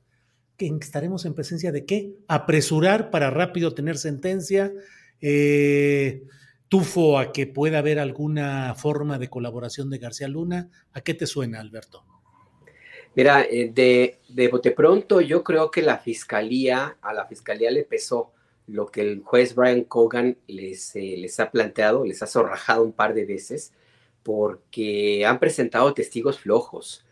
Speaker 3: ¿Estaremos en presencia de qué? Apresurar para rápido tener sentencia. Eh, tufo a que pueda haber alguna forma de colaboración de García Luna. ¿A qué te suena, Alberto?
Speaker 4: Mira, eh, de, de pronto yo creo que la fiscalía, a la fiscalía le pesó lo que el juez Brian Cogan les, eh, les ha planteado, les ha zorrajado un par de veces, porque han presentado testigos flojos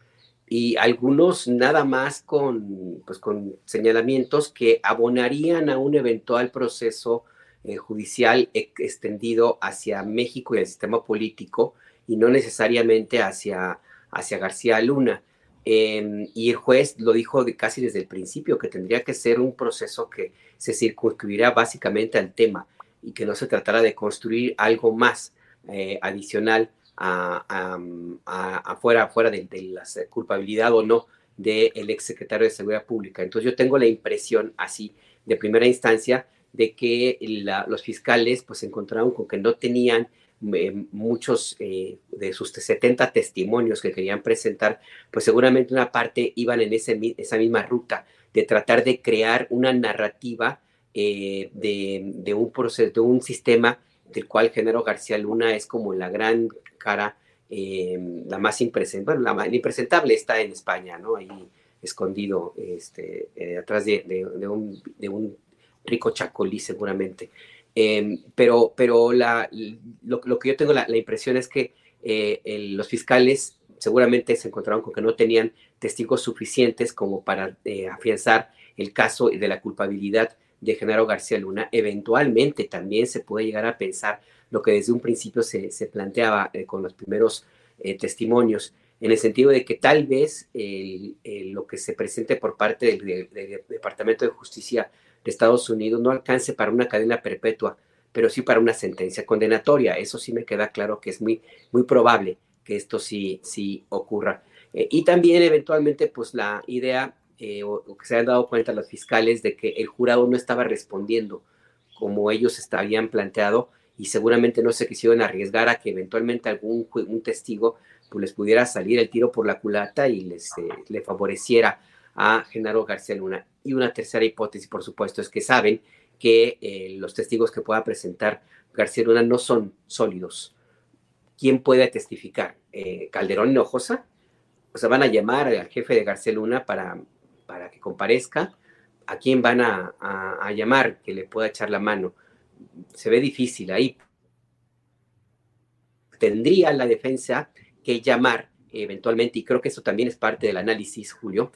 Speaker 4: y algunos nada más con, pues, con señalamientos que abonarían a un eventual proceso eh, judicial extendido hacia México y el sistema político y no necesariamente hacia, hacia García Luna. Em, y el juez lo dijo casi desde el principio, que tendría que ser un proceso que se circunscribiría básicamente al tema y que no se tratara de construir algo más eh, adicional a, afuera, de, la culpabilidad o no del exsecretario de Seguridad Pública. Entonces yo tengo la impresión así de primera instancia de que los fiscales pues se encontraron con que no tenían eh, muchos eh, de sus 70 testimonios que querían presentar, pues seguramente una parte iban en ese, esa misma ruta de tratar de crear una narrativa eh, de, un proceso, de un sistema del cual Genaro García Luna es como la gran cara, la más impresentable, la más impresentable está en España, ¿no? Ahí escondido este, atrás de, un, de un Rico Chacolí seguramente. Em, pero pero la, lo, que yo tengo la, impresión es que eh, los fiscales seguramente se encontraron con que no tenían testigos suficientes como para eh, afianzar el caso de la culpabilidad de Genaro García Luna. Eventualmente también se puede llegar a pensar lo que desde un principio se, planteaba eh, con los primeros testimonios, en el sentido de que tal vez lo que se presente por parte del Departamento de Justicia de Estados Unidos no alcance para una cadena perpetua, pero sí para una sentencia condenatoria. Eso sí me queda claro que es muy, muy probable que esto sí, sí ocurra. Eh, y también eventualmente, pues la idea, eh, o, que se han dado cuenta los fiscales, de que el jurado no estaba respondiendo como ellos habían planteado y seguramente no se quisieron arriesgar a que eventualmente algún testigo pues les pudiera salir el tiro por la culata y les eh, le favoreciera a Genaro García Luna. Y una tercera hipótesis, por supuesto, es que saben que eh, los testigos que pueda presentar García Luna no son sólidos. ¿Quién puede testificar? Eh, ¿Calderón Hinojosa? O sea, van a llamar al jefe de García Luna para, para que comparezca. ¿A quién van a, a llamar que le pueda echar la mano? Se ve difícil ahí. Tendría la defensa que llamar eventualmente, y creo que eso también es parte del análisis, Julio,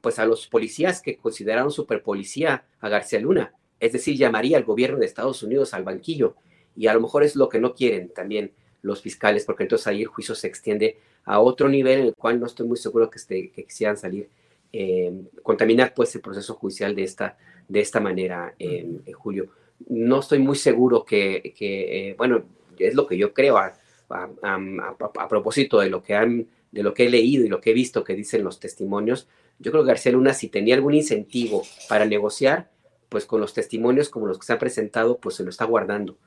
Speaker 4: pues a los policías que consideraron superpolicía a García Luna, es decir, llamaría al gobierno de Estados Unidos al banquillo, y a lo mejor es lo que no quieren también los fiscales, porque entonces ahí el juicio se extiende a otro nivel en el cual no estoy muy seguro que, que quisieran salir, eh, contaminar pues el proceso judicial de esta, de esta manera, eh, Julio. No estoy muy seguro que, que eh, bueno, es lo que yo creo, a, a, propósito de lo, que han, de lo que he leído y lo que he visto que dicen los testimonios, yo creo que García Luna, si tenía algún incentivo para negociar, pues con los testimonios como los que se han presentado, pues se lo está guardando,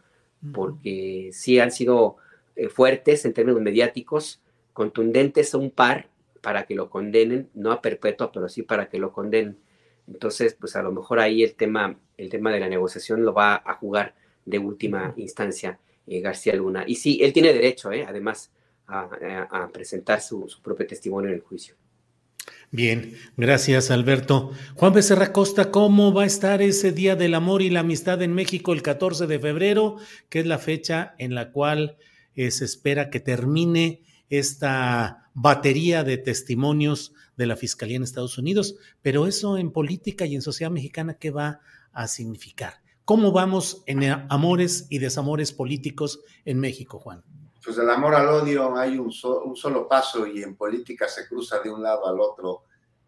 Speaker 4: porque sí han sido eh, fuertes en términos mediáticos, contundentes un par para que lo condenen, no a perpetua, pero sí para que lo condenen. Entonces, pues a lo mejor ahí el tema, el tema de la negociación lo va a jugar de última instancia. Eh, García Luna. Y sí, él tiene derecho, eh, además, a, presentar su, propio testimonio en el juicio.
Speaker 3: Bien, gracias Alberto. Juan Becerra Costa, ¿cómo va a estar ese Día del Amor y la Amistad en México el 14 de febrero, que es la fecha en la cual eh, se espera que termine esta batería de testimonios de la Fiscalía en Estados Unidos? Pero eso en política y en sociedad mexicana, ¿qué va a significar? ¿Cómo vamos en amores y desamores políticos en México, Juan?
Speaker 5: Pues del amor al odio hay un, solo paso y en política se cruza de un lado al otro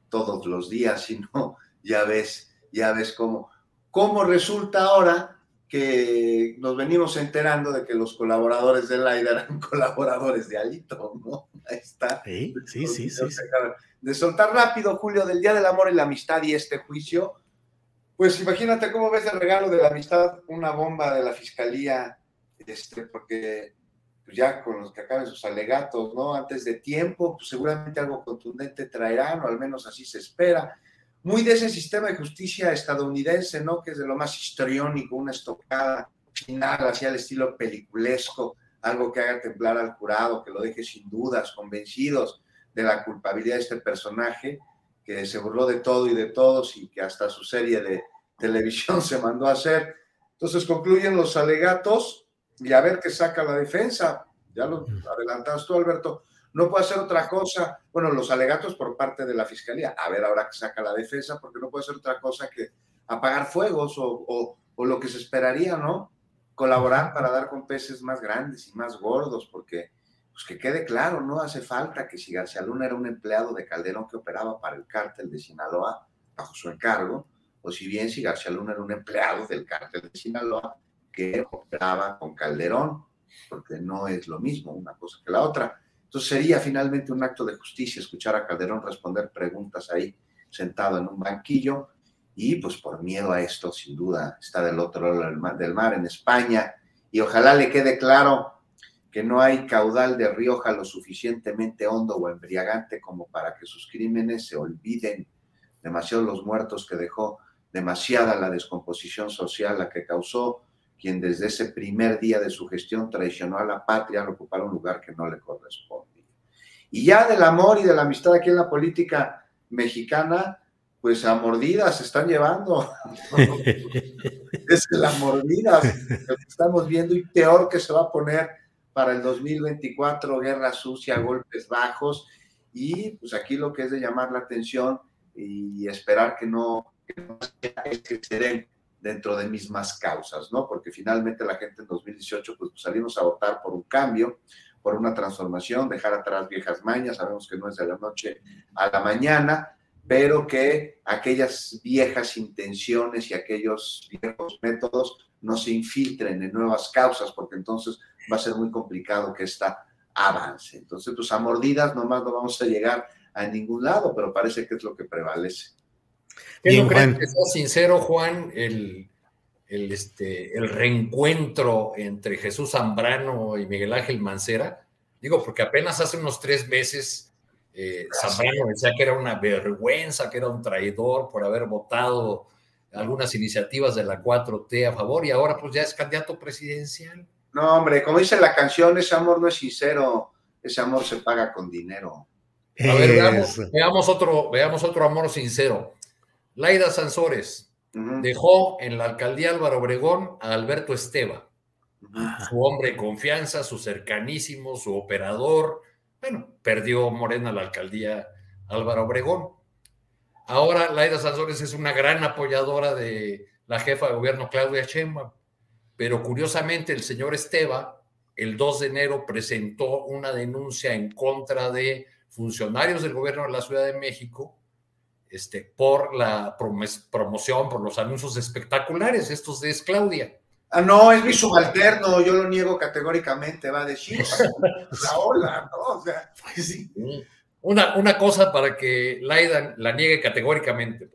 Speaker 5: todos los días, *laughs* y no, ya ves, ya ves cómo, cómo resulta ahora que nos venimos enterando de que los colaboradores de Laida eran *laughs* colaboradores de Alito, ¿no? Ahí está.
Speaker 3: Sí, sí, sí, sí.
Speaker 5: De soltar rápido, Julio, del Día del Amor y la Amistad y este juicio, pues imagínate cómo ves el regalo de la amistad, una bomba de la fiscalía, este, porque pues ya con los que acaben sus alegatos, ¿no? Antes de tiempo, pues seguramente algo contundente traerán, o al menos así se espera. Muy de ese sistema de justicia estadounidense, ¿no? Que es de lo más histriónico, una estocada final hacia el estilo peliculesco, algo que haga temblar al jurado, que lo deje sin dudas, convencidos de la culpabilidad de este personaje que se burló de todo y de todos y que hasta su serie de televisión *laughs* se mandó a hacer. Entonces concluyen los alegatos y a ver qué saca la defensa. Ya lo adelantas tú, Alberto. No puede hacer otra cosa. Bueno, los alegatos por parte de la fiscalía. A ver ahora qué saca la defensa, porque no puede ser otra cosa que apagar fuegos o, o lo que se esperaría, ¿no? Colaborar para dar con peces más grandes y más gordos, porque pues que quede claro, no hace falta que si García Luna era un empleado de Calderón que operaba para el cártel de Sinaloa bajo su encargo, o si bien si García Luna era un empleado del cártel de Sinaloa que operaba con Calderón, porque no es lo mismo una cosa que la otra. Entonces sería finalmente un acto de justicia escuchar a Calderón responder preguntas ahí sentado en un banquillo y pues por miedo a esto sin duda está del otro lado del mar en España y ojalá le quede claro que no hay caudal de Rioja lo suficientemente hondo o embriagante como para que sus crímenes se olviden, demasiado los muertos que dejó, demasiada la descomposición social la que causó quien desde ese primer día de su gestión traicionó a la patria al ocupar un lugar que no le correspondía. Y ya del amor y de la amistad aquí en la política mexicana, pues a mordidas se están llevando. es la mordidas lo que estamos viendo y peor que se va a poner para el 2024, guerra sucia, golpes bajos, y pues aquí lo que es de llamar la atención y esperar que no, que no se dentro de mismas causas, ¿no? Porque finalmente la gente en 2018 pues salimos a votar por un cambio, por una transformación, dejar atrás viejas mañas, sabemos que no es de la noche a la mañana, pero que aquellas viejas intenciones y aquellos viejos métodos no se infiltren en nuevas causas, porque entonces va a ser muy complicado que esta avance. Entonces, pues a mordidas nomás no vamos a llegar a ningún lado, pero parece que es lo que prevalece.
Speaker 6: ¿Qué no crees que sea sincero, Juan, el, el, este, el reencuentro entre Jesús Zambrano y Miguel Ángel Mancera. Digo, porque apenas hace unos tres meses eh, Zambrano decía que era una vergüenza, que era un traidor por haber votado algunas iniciativas de la 4T a favor y ahora pues ya es candidato presidencial.
Speaker 5: No, hombre, como dice la canción, ese amor no es sincero, ese amor se paga con dinero.
Speaker 6: A ver, veamos, otro, veamos otro amor sincero. Laida Sansores dejó en la alcaldía Álvaro Obregón a Alberto Esteba, su hombre de confianza, su cercanísimo, su operador. Bueno, perdió Morena la alcaldía Álvaro Obregón. Ahora Laida Sansores es una gran apoyadora de la jefa de gobierno Claudia Sheinbaum, pero curiosamente el señor Esteba el 2 de enero presentó una denuncia en contra de funcionarios del gobierno de la Ciudad de México este, por la promoción, por los anuncios espectaculares, estos de Claudia.
Speaker 5: Ah, no, es mi subalterno, yo lo niego categóricamente, va a decir, *laughs* la ola, ¿no? O sea, pues sí.
Speaker 6: Una, una cosa para que Laida la niegue categóricamente.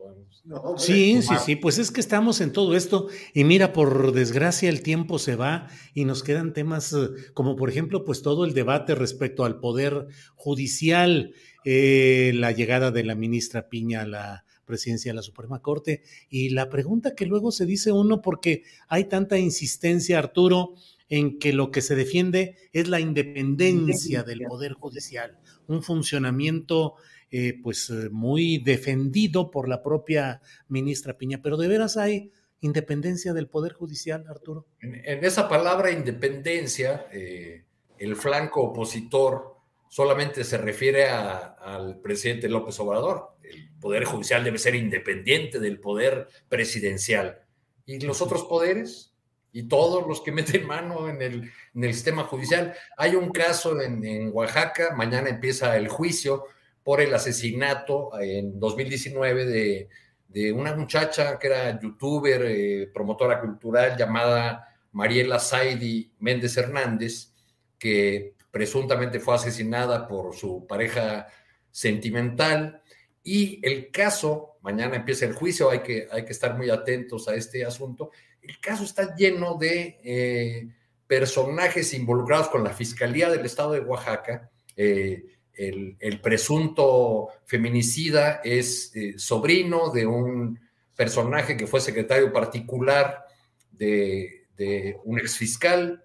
Speaker 3: sí, sí, sí, pues es que estamos en todo esto y mira, por desgracia el tiempo se va y nos quedan temas eh, como por ejemplo, pues todo el debate respecto al poder judicial, eh, la llegada de la ministra Piña a la presidencia de la Suprema Corte. Y la pregunta que luego se dice uno porque hay tanta insistencia, Arturo, en que lo que se defiende es la independencia del poder judicial un funcionamiento eh, pues eh, muy defendido por la propia ministra Piña, pero de veras hay independencia del Poder Judicial, Arturo.
Speaker 6: En, esa palabra independencia, eh, el flanco opositor solamente se refiere al presidente López Obrador. El Poder Judicial debe ser independiente del Poder Presidencial. ¿Y los otros poderes? y todos los que *laughs* meten mano en el, sistema judicial. Hay un caso en, Oaxaca, mañana empieza el juicio por el asesinato en 2019 de, de una muchacha que era youtuber, eh, promotora cultural llamada Mariela Saidi Méndez Hernández, que presuntamente fue asesinada por su pareja sentimental. Y el caso, mañana empieza el juicio, hay que, hay que estar muy atentos a este asunto el caso está lleno de eh, personajes involucrados con la Fiscalía del Estado de Oaxaca. Eh, el, presunto feminicida es eh, sobrino de un personaje que fue secretario particular de, de un exfiscal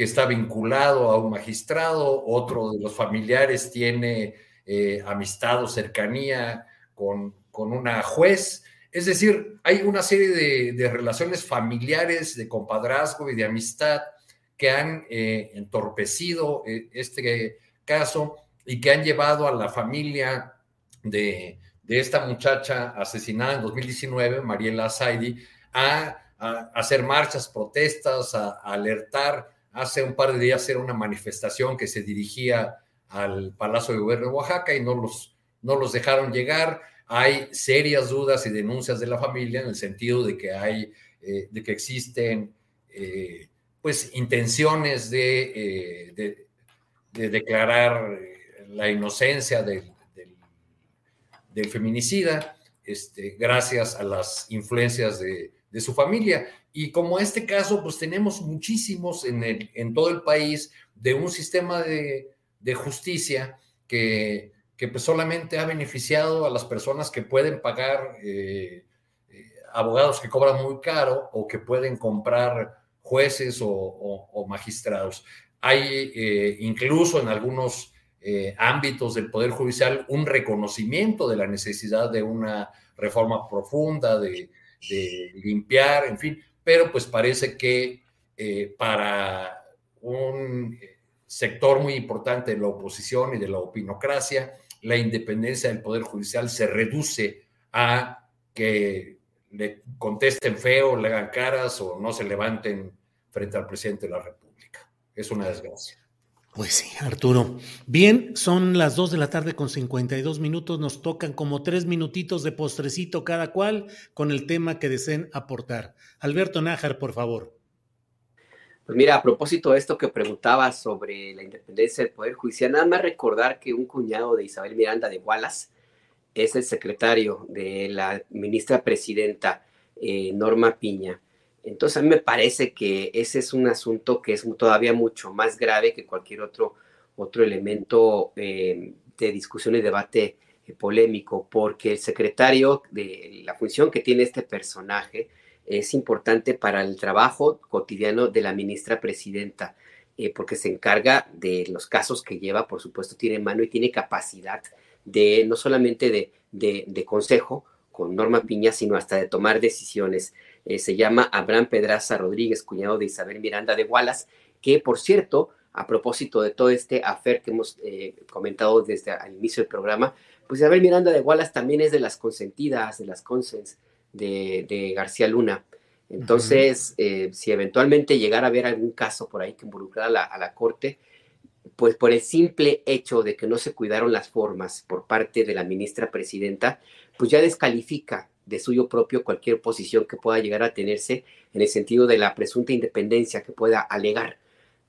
Speaker 6: que está vinculado a un magistrado, otro de los familiares tiene amistad o cercanía con, con una juez. Es decir, hay una serie de, relaciones familiares, de compadrazgo y de amistad que han eh, entorpecido eh, este caso y que han llevado a la familia de, esta muchacha asesinada en 2019, Mariela Saidi, a, hacer marchas, protestas, a, alertar. Hace un par de días era una manifestación que se dirigía al Palacio de Gobierno de Oaxaca y no los, no los dejaron llegar hay serias dudas y denuncias de la familia en el sentido de que hay, eh, de que existen, eh, pues, intenciones de, eh, declarar la inocencia del, feminicida, este, gracias a las influencias de, su familia. Y como este caso, pues tenemos muchísimos en, el, en todo el país de un sistema de, de justicia que que pues solamente ha beneficiado a las personas que pueden pagar eh, eh, abogados que cobran muy caro o que pueden comprar jueces o, magistrados. Hay eh, incluso en algunos ámbitos del Poder Judicial un reconocimiento de la necesidad de una reforma profunda, de, de limpiar, en fin, pero pues parece que para un sector muy importante de la oposición y de la opinocracia, la independencia del Poder Judicial se reduce a que le contesten feo, le hagan caras o no se levanten frente al presidente de la República. Es una desgracia.
Speaker 3: Pues sí, Arturo. Bien, son las 2 de la tarde con 52 minutos. Nos tocan como tres minutitos de postrecito cada cual con el tema que deseen aportar. Alberto Nájar, por favor.
Speaker 4: Pues mira, a propósito de esto que preguntabas sobre la independencia del Poder Judicial, nada más recordar que un cuñado de Isabel Miranda de Wallace es el secretario de la ministra presidenta eh, Norma Piña. Entonces a mí me parece que ese es un asunto que es todavía mucho más grave que cualquier otro, otro elemento eh, de discusión y debate eh, polémico, porque el secretario de la función que tiene este personaje es importante para el trabajo cotidiano de la ministra presidenta, porque se encarga de los casos que lleva, por supuesto, tiene mano y tiene capacidad de no solamente de, de consejo, con Norma Piña, sino hasta de tomar decisiones. Eh, se llama Abraham Pedraza Rodríguez, cuñado de Isabel Miranda de Wallace, que por cierto, a propósito de todo este afer que hemos eh, comentado desde el inicio del programa, pues Isabel Miranda de Wallace también es de las consentidas, de las consens de, García Luna. Entonces, eh, si eventualmente llegara a haber algún caso por ahí que involucrara a la, a la Corte, pues por el simple hecho de que no se cuidaron las formas por parte de la ministra presidenta, pues ya descalifica de suyo propio cualquier posición que pueda llegar a tenerse en el sentido de la presunta independencia que pueda alegar,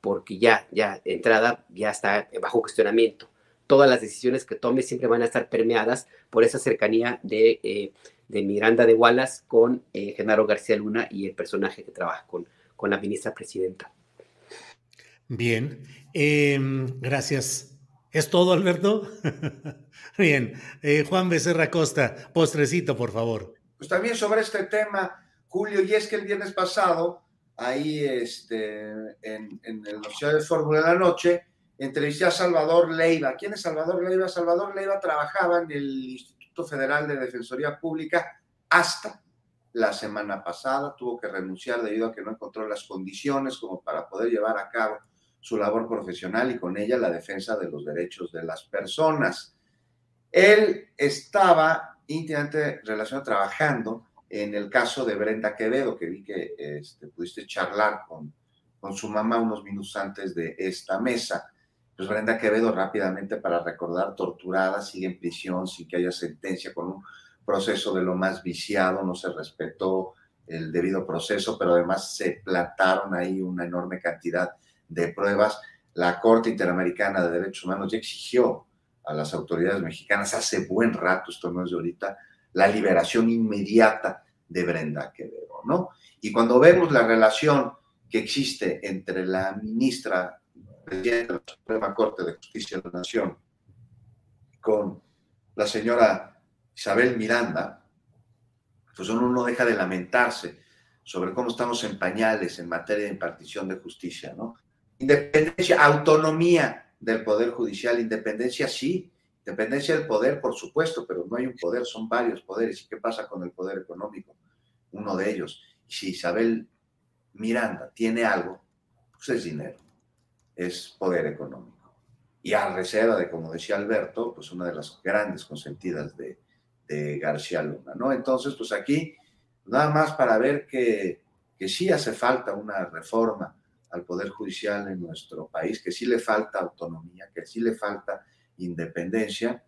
Speaker 4: porque ya, ya entrada, ya está bajo cuestionamiento. Todas las decisiones que tome siempre van a estar permeadas por esa cercanía de, eh, de Miranda de Wallace con eh, Genaro García Luna y el personaje que trabaja con, con la ministra presidenta.
Speaker 3: Bien, em, gracias. ¿Es todo, Alberto? *laughs* Bien, eh, Juan Becerra Costa, postrecito, por favor.
Speaker 5: Pues también sobre este tema, Julio, y es que el viernes pasado, ahí este, en, en el Noticiero de Fórmula de la Noche, entrevisté a Salvador Leiva. ¿Quién es Salvador Leiva? Salvador Leiva trabajaba en el Instituto Federal de Defensoría Pública hasta la semana pasada, tuvo que renunciar debido a que no encontró las condiciones como para poder llevar a cabo su labor profesional y con ella la defensa de los derechos de las personas. Él estaba íntimamente relacionado trabajando en el caso de Brenda Quevedo, que vi que este, pudiste charlar con, con su mamá unos minutos antes de esta mesa. Pues Brenda Quevedo rápidamente para recordar, torturada, sigue en prisión sin que haya sentencia, con un proceso de lo más viciado, no se respetó el debido proceso, pero además se plantaron ahí una enorme cantidad de pruebas. La Corte Interamericana de Derechos Humanos ya exigió a las autoridades mexicanas hace buen rato, esto no es de ahorita, la liberación inmediata de Brenda Quevedo, ¿no? Y cuando vemos la relación que existe entre la ministra presidenta de la Suprema Corte de Justicia de la Nación con la señora Isabel Miranda, pues uno no deja de lamentarse sobre cómo estamos en pañales en materia de impartición de justicia, ¿no? Independencia, autonomía del Poder Judicial, independencia sí, independencia del poder, por supuesto, pero no hay un poder, son varios poderes. ¿Y qué pasa con el poder económico? Uno de ellos. Si Isabel Miranda tiene algo, pues es dinero, es poder económico. Y a reserva de, como decía Alberto, pues una de las grandes consentidas de, de García Luna, ¿no? Entonces, pues aquí, nada más para ver que, que sí hace falta una reforma al Poder Judicial en nuestro país, que sí le falta autonomía, que sí le falta independencia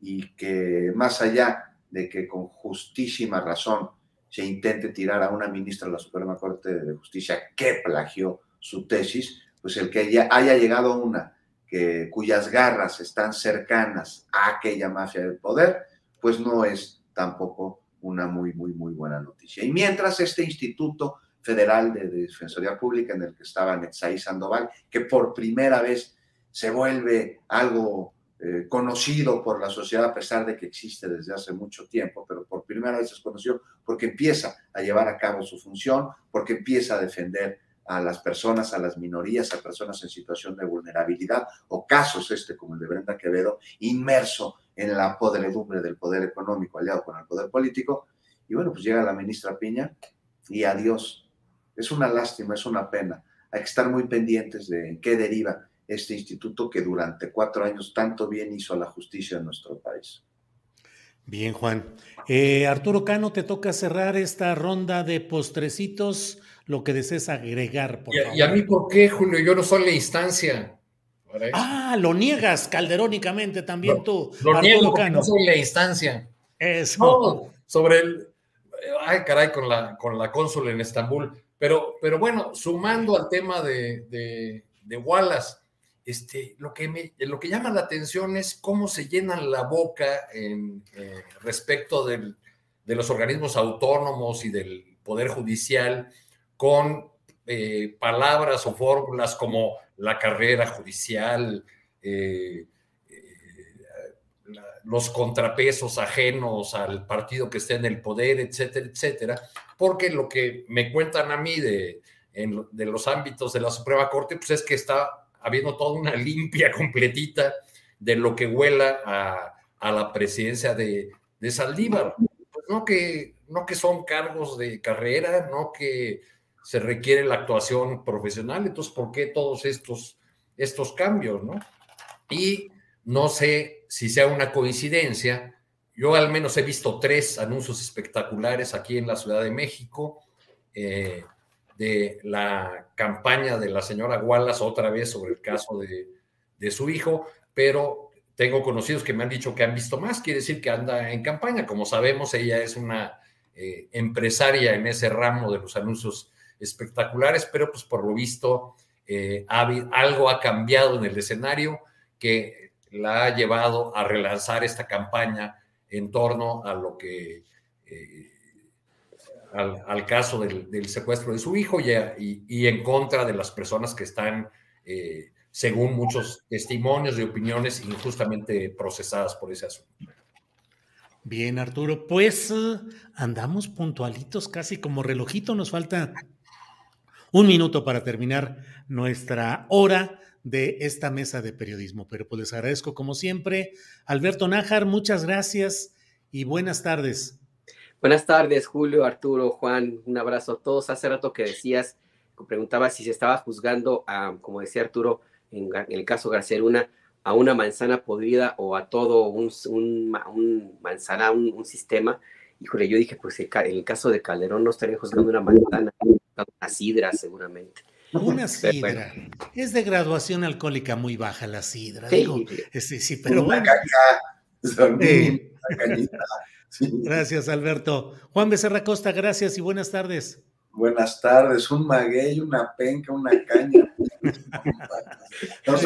Speaker 5: y que más allá de que con justísima razón se intente tirar a una ministra de la Suprema Corte de Justicia que plagió su tesis, pues el que ya haya llegado una que, cuyas garras están cercanas a aquella mafia del poder, pues no es tampoco una muy, muy, muy buena noticia. Y mientras este instituto Federal de, Defensoría Pública en el que estaba Netzaí Sandoval, que por primera vez se vuelve algo eh, conocido por la sociedad a pesar de que existe desde hace mucho tiempo, pero por primera vez es conocido porque empieza a llevar a cabo su función, porque empieza a defender a las personas, a las minorías, a personas en situación de vulnerabilidad o casos este como el de Brenda Quevedo, inmerso en la podredumbre del poder económico aliado con el poder político. Y bueno, pues llega la ministra Piña y adiós es una lástima, es una pena. Hay que estar muy pendientes de en qué deriva este instituto que durante cuatro años tanto bien hizo a la justicia en nuestro país.
Speaker 3: Bien, Juan. Eh, Arturo Cano, te toca cerrar esta ronda de postrecitos, lo que desees agregar.
Speaker 6: Por ¿Y, ¿Y, a mí por qué, Julio? Yo no soy la instancia.
Speaker 3: Ah, lo niegas calderónicamente también tú.
Speaker 6: Lo Arturo niego Cano. no soy la instancia.
Speaker 3: Eso.
Speaker 6: No, sobre el... Ay, caray, con la, con la cónsul en Estambul. Pero, pero bueno, sumando al tema de, de, Wallace, este, lo, que me, lo que llama la atención es cómo se llenan la boca en, eh, respecto del, de los organismos autónomos y del Poder Judicial con eh, palabras o fórmulas como la carrera judicial, eh, los contrapesos ajenos al partido que esté en el poder, etcétera, etcétera, porque lo que me cuentan a mí de, de los ámbitos de la Suprema Corte, pues es que está habiendo toda una limpia *laughs* completita de lo que huela a, a la presidencia de, de Saldívar. Pues no que, no que son cargos de carrera, no que se requiere la actuación profesional, entonces, ¿por qué todos estos, estos cambios, no? Y no sé si sea una coincidencia, yo al menos he visto tres anuncios espectaculares aquí en la Ciudad de México eh, de la campaña de la señora Wallace otra vez sobre el caso de, de su hijo, pero tengo conocidos que me han dicho que han visto más, quiere decir que anda en campaña. Como sabemos, ella es una eh, empresaria en ese ramo de los anuncios espectaculares, pero pues por lo visto eh, algo ha cambiado en el escenario que la ha llevado a relanzar esta campaña en torno a lo que, eh, al, caso del, secuestro de su hijo y, y, en contra de las personas que están según muchos testimonios y opiniones injustamente procesadas por ese asunto.
Speaker 3: Bien, Arturo, pues eh, andamos puntualitos, casi como relojito, nos falta un minuto para terminar nuestra hora de esta mesa de periodismo, pero pues les agradezco como siempre. Alberto Nájar, muchas gracias y buenas tardes.
Speaker 4: Buenas tardes, Julio, Arturo, Juan, un abrazo a todos. Hace rato que decías, preguntaba si se estaba juzgando a, como decía Arturo, en, el caso García Luna, a una manzana podrida o a todo un, manzana, un, sistema. Híjole, yo dije, pues en el caso de Calderón no estaría juzgando una manzana, una sidra seguramente.
Speaker 3: Una *laughs* sidra. Es de graduación alcohólica muy baja la sidra. Sí, Digo, sí, pero bueno. Gracias, Alberto. Juan Becerra Costa, gracias y buenas tardes.
Speaker 5: Buenas tardes, un maguey, una penca, una caña.
Speaker 6: no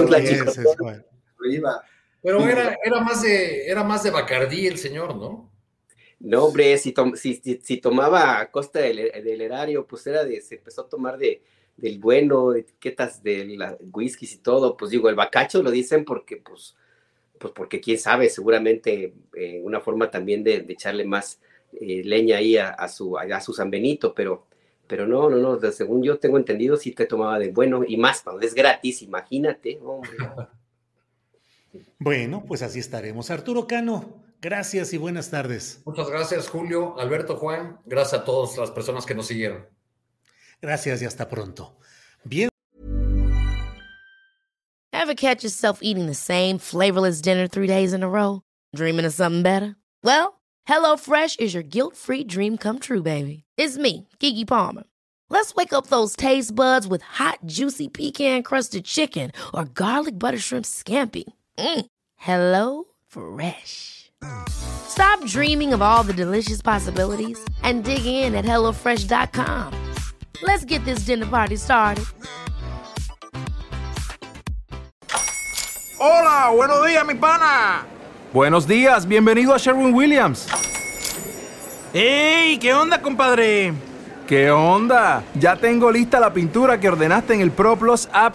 Speaker 6: Pero era, era, más de, era más de Bacardí el señor, ¿no?
Speaker 4: No, hombre, si, si, tomaba a costa del, erario, pues era de, se empezó a tomar de, del bueno, etiquetas de la whiskies y todo, pues digo, el bacacho lo dicen porque, pues, pues porque quién sabe, seguramente eh, una forma también de, echarle más eh, leña ahí a, su, a su San Benito, pero pero no, no, no, según yo tengo entendido, sí te tomaba de bueno y más cuando es gratis, imagínate, *laughs*
Speaker 3: Bueno, pues así estaremos. Arturo Cano, gracias y buenas tardes.
Speaker 6: Muchas gracias, Julio, Alberto, Juan. Gracias a todas las personas que nos siguieron.
Speaker 3: Gracias y hasta pronto. Bien.
Speaker 8: Ever catch yourself eating the same flavorless dinner three days in a row? Dreaming of something better? Well, HelloFresh is your guilt-free dream come true, baby. It's me, Kiki Palmer. Let's wake up those taste buds with hot, juicy pecan-crusted chicken or garlic butter shrimp scampi. Mm. Hello Fresh. Stop dreaming of all the delicious possibilities and dig in at HelloFresh.com. Let's get this dinner party started.
Speaker 9: Hola, buenos días, mi pana. Buenos días, bienvenido a Sherwin Williams. ¡Ey! ¿Qué onda, compadre? ¿Qué onda? Ya tengo lista la pintura que ordenaste en el ProPlus app.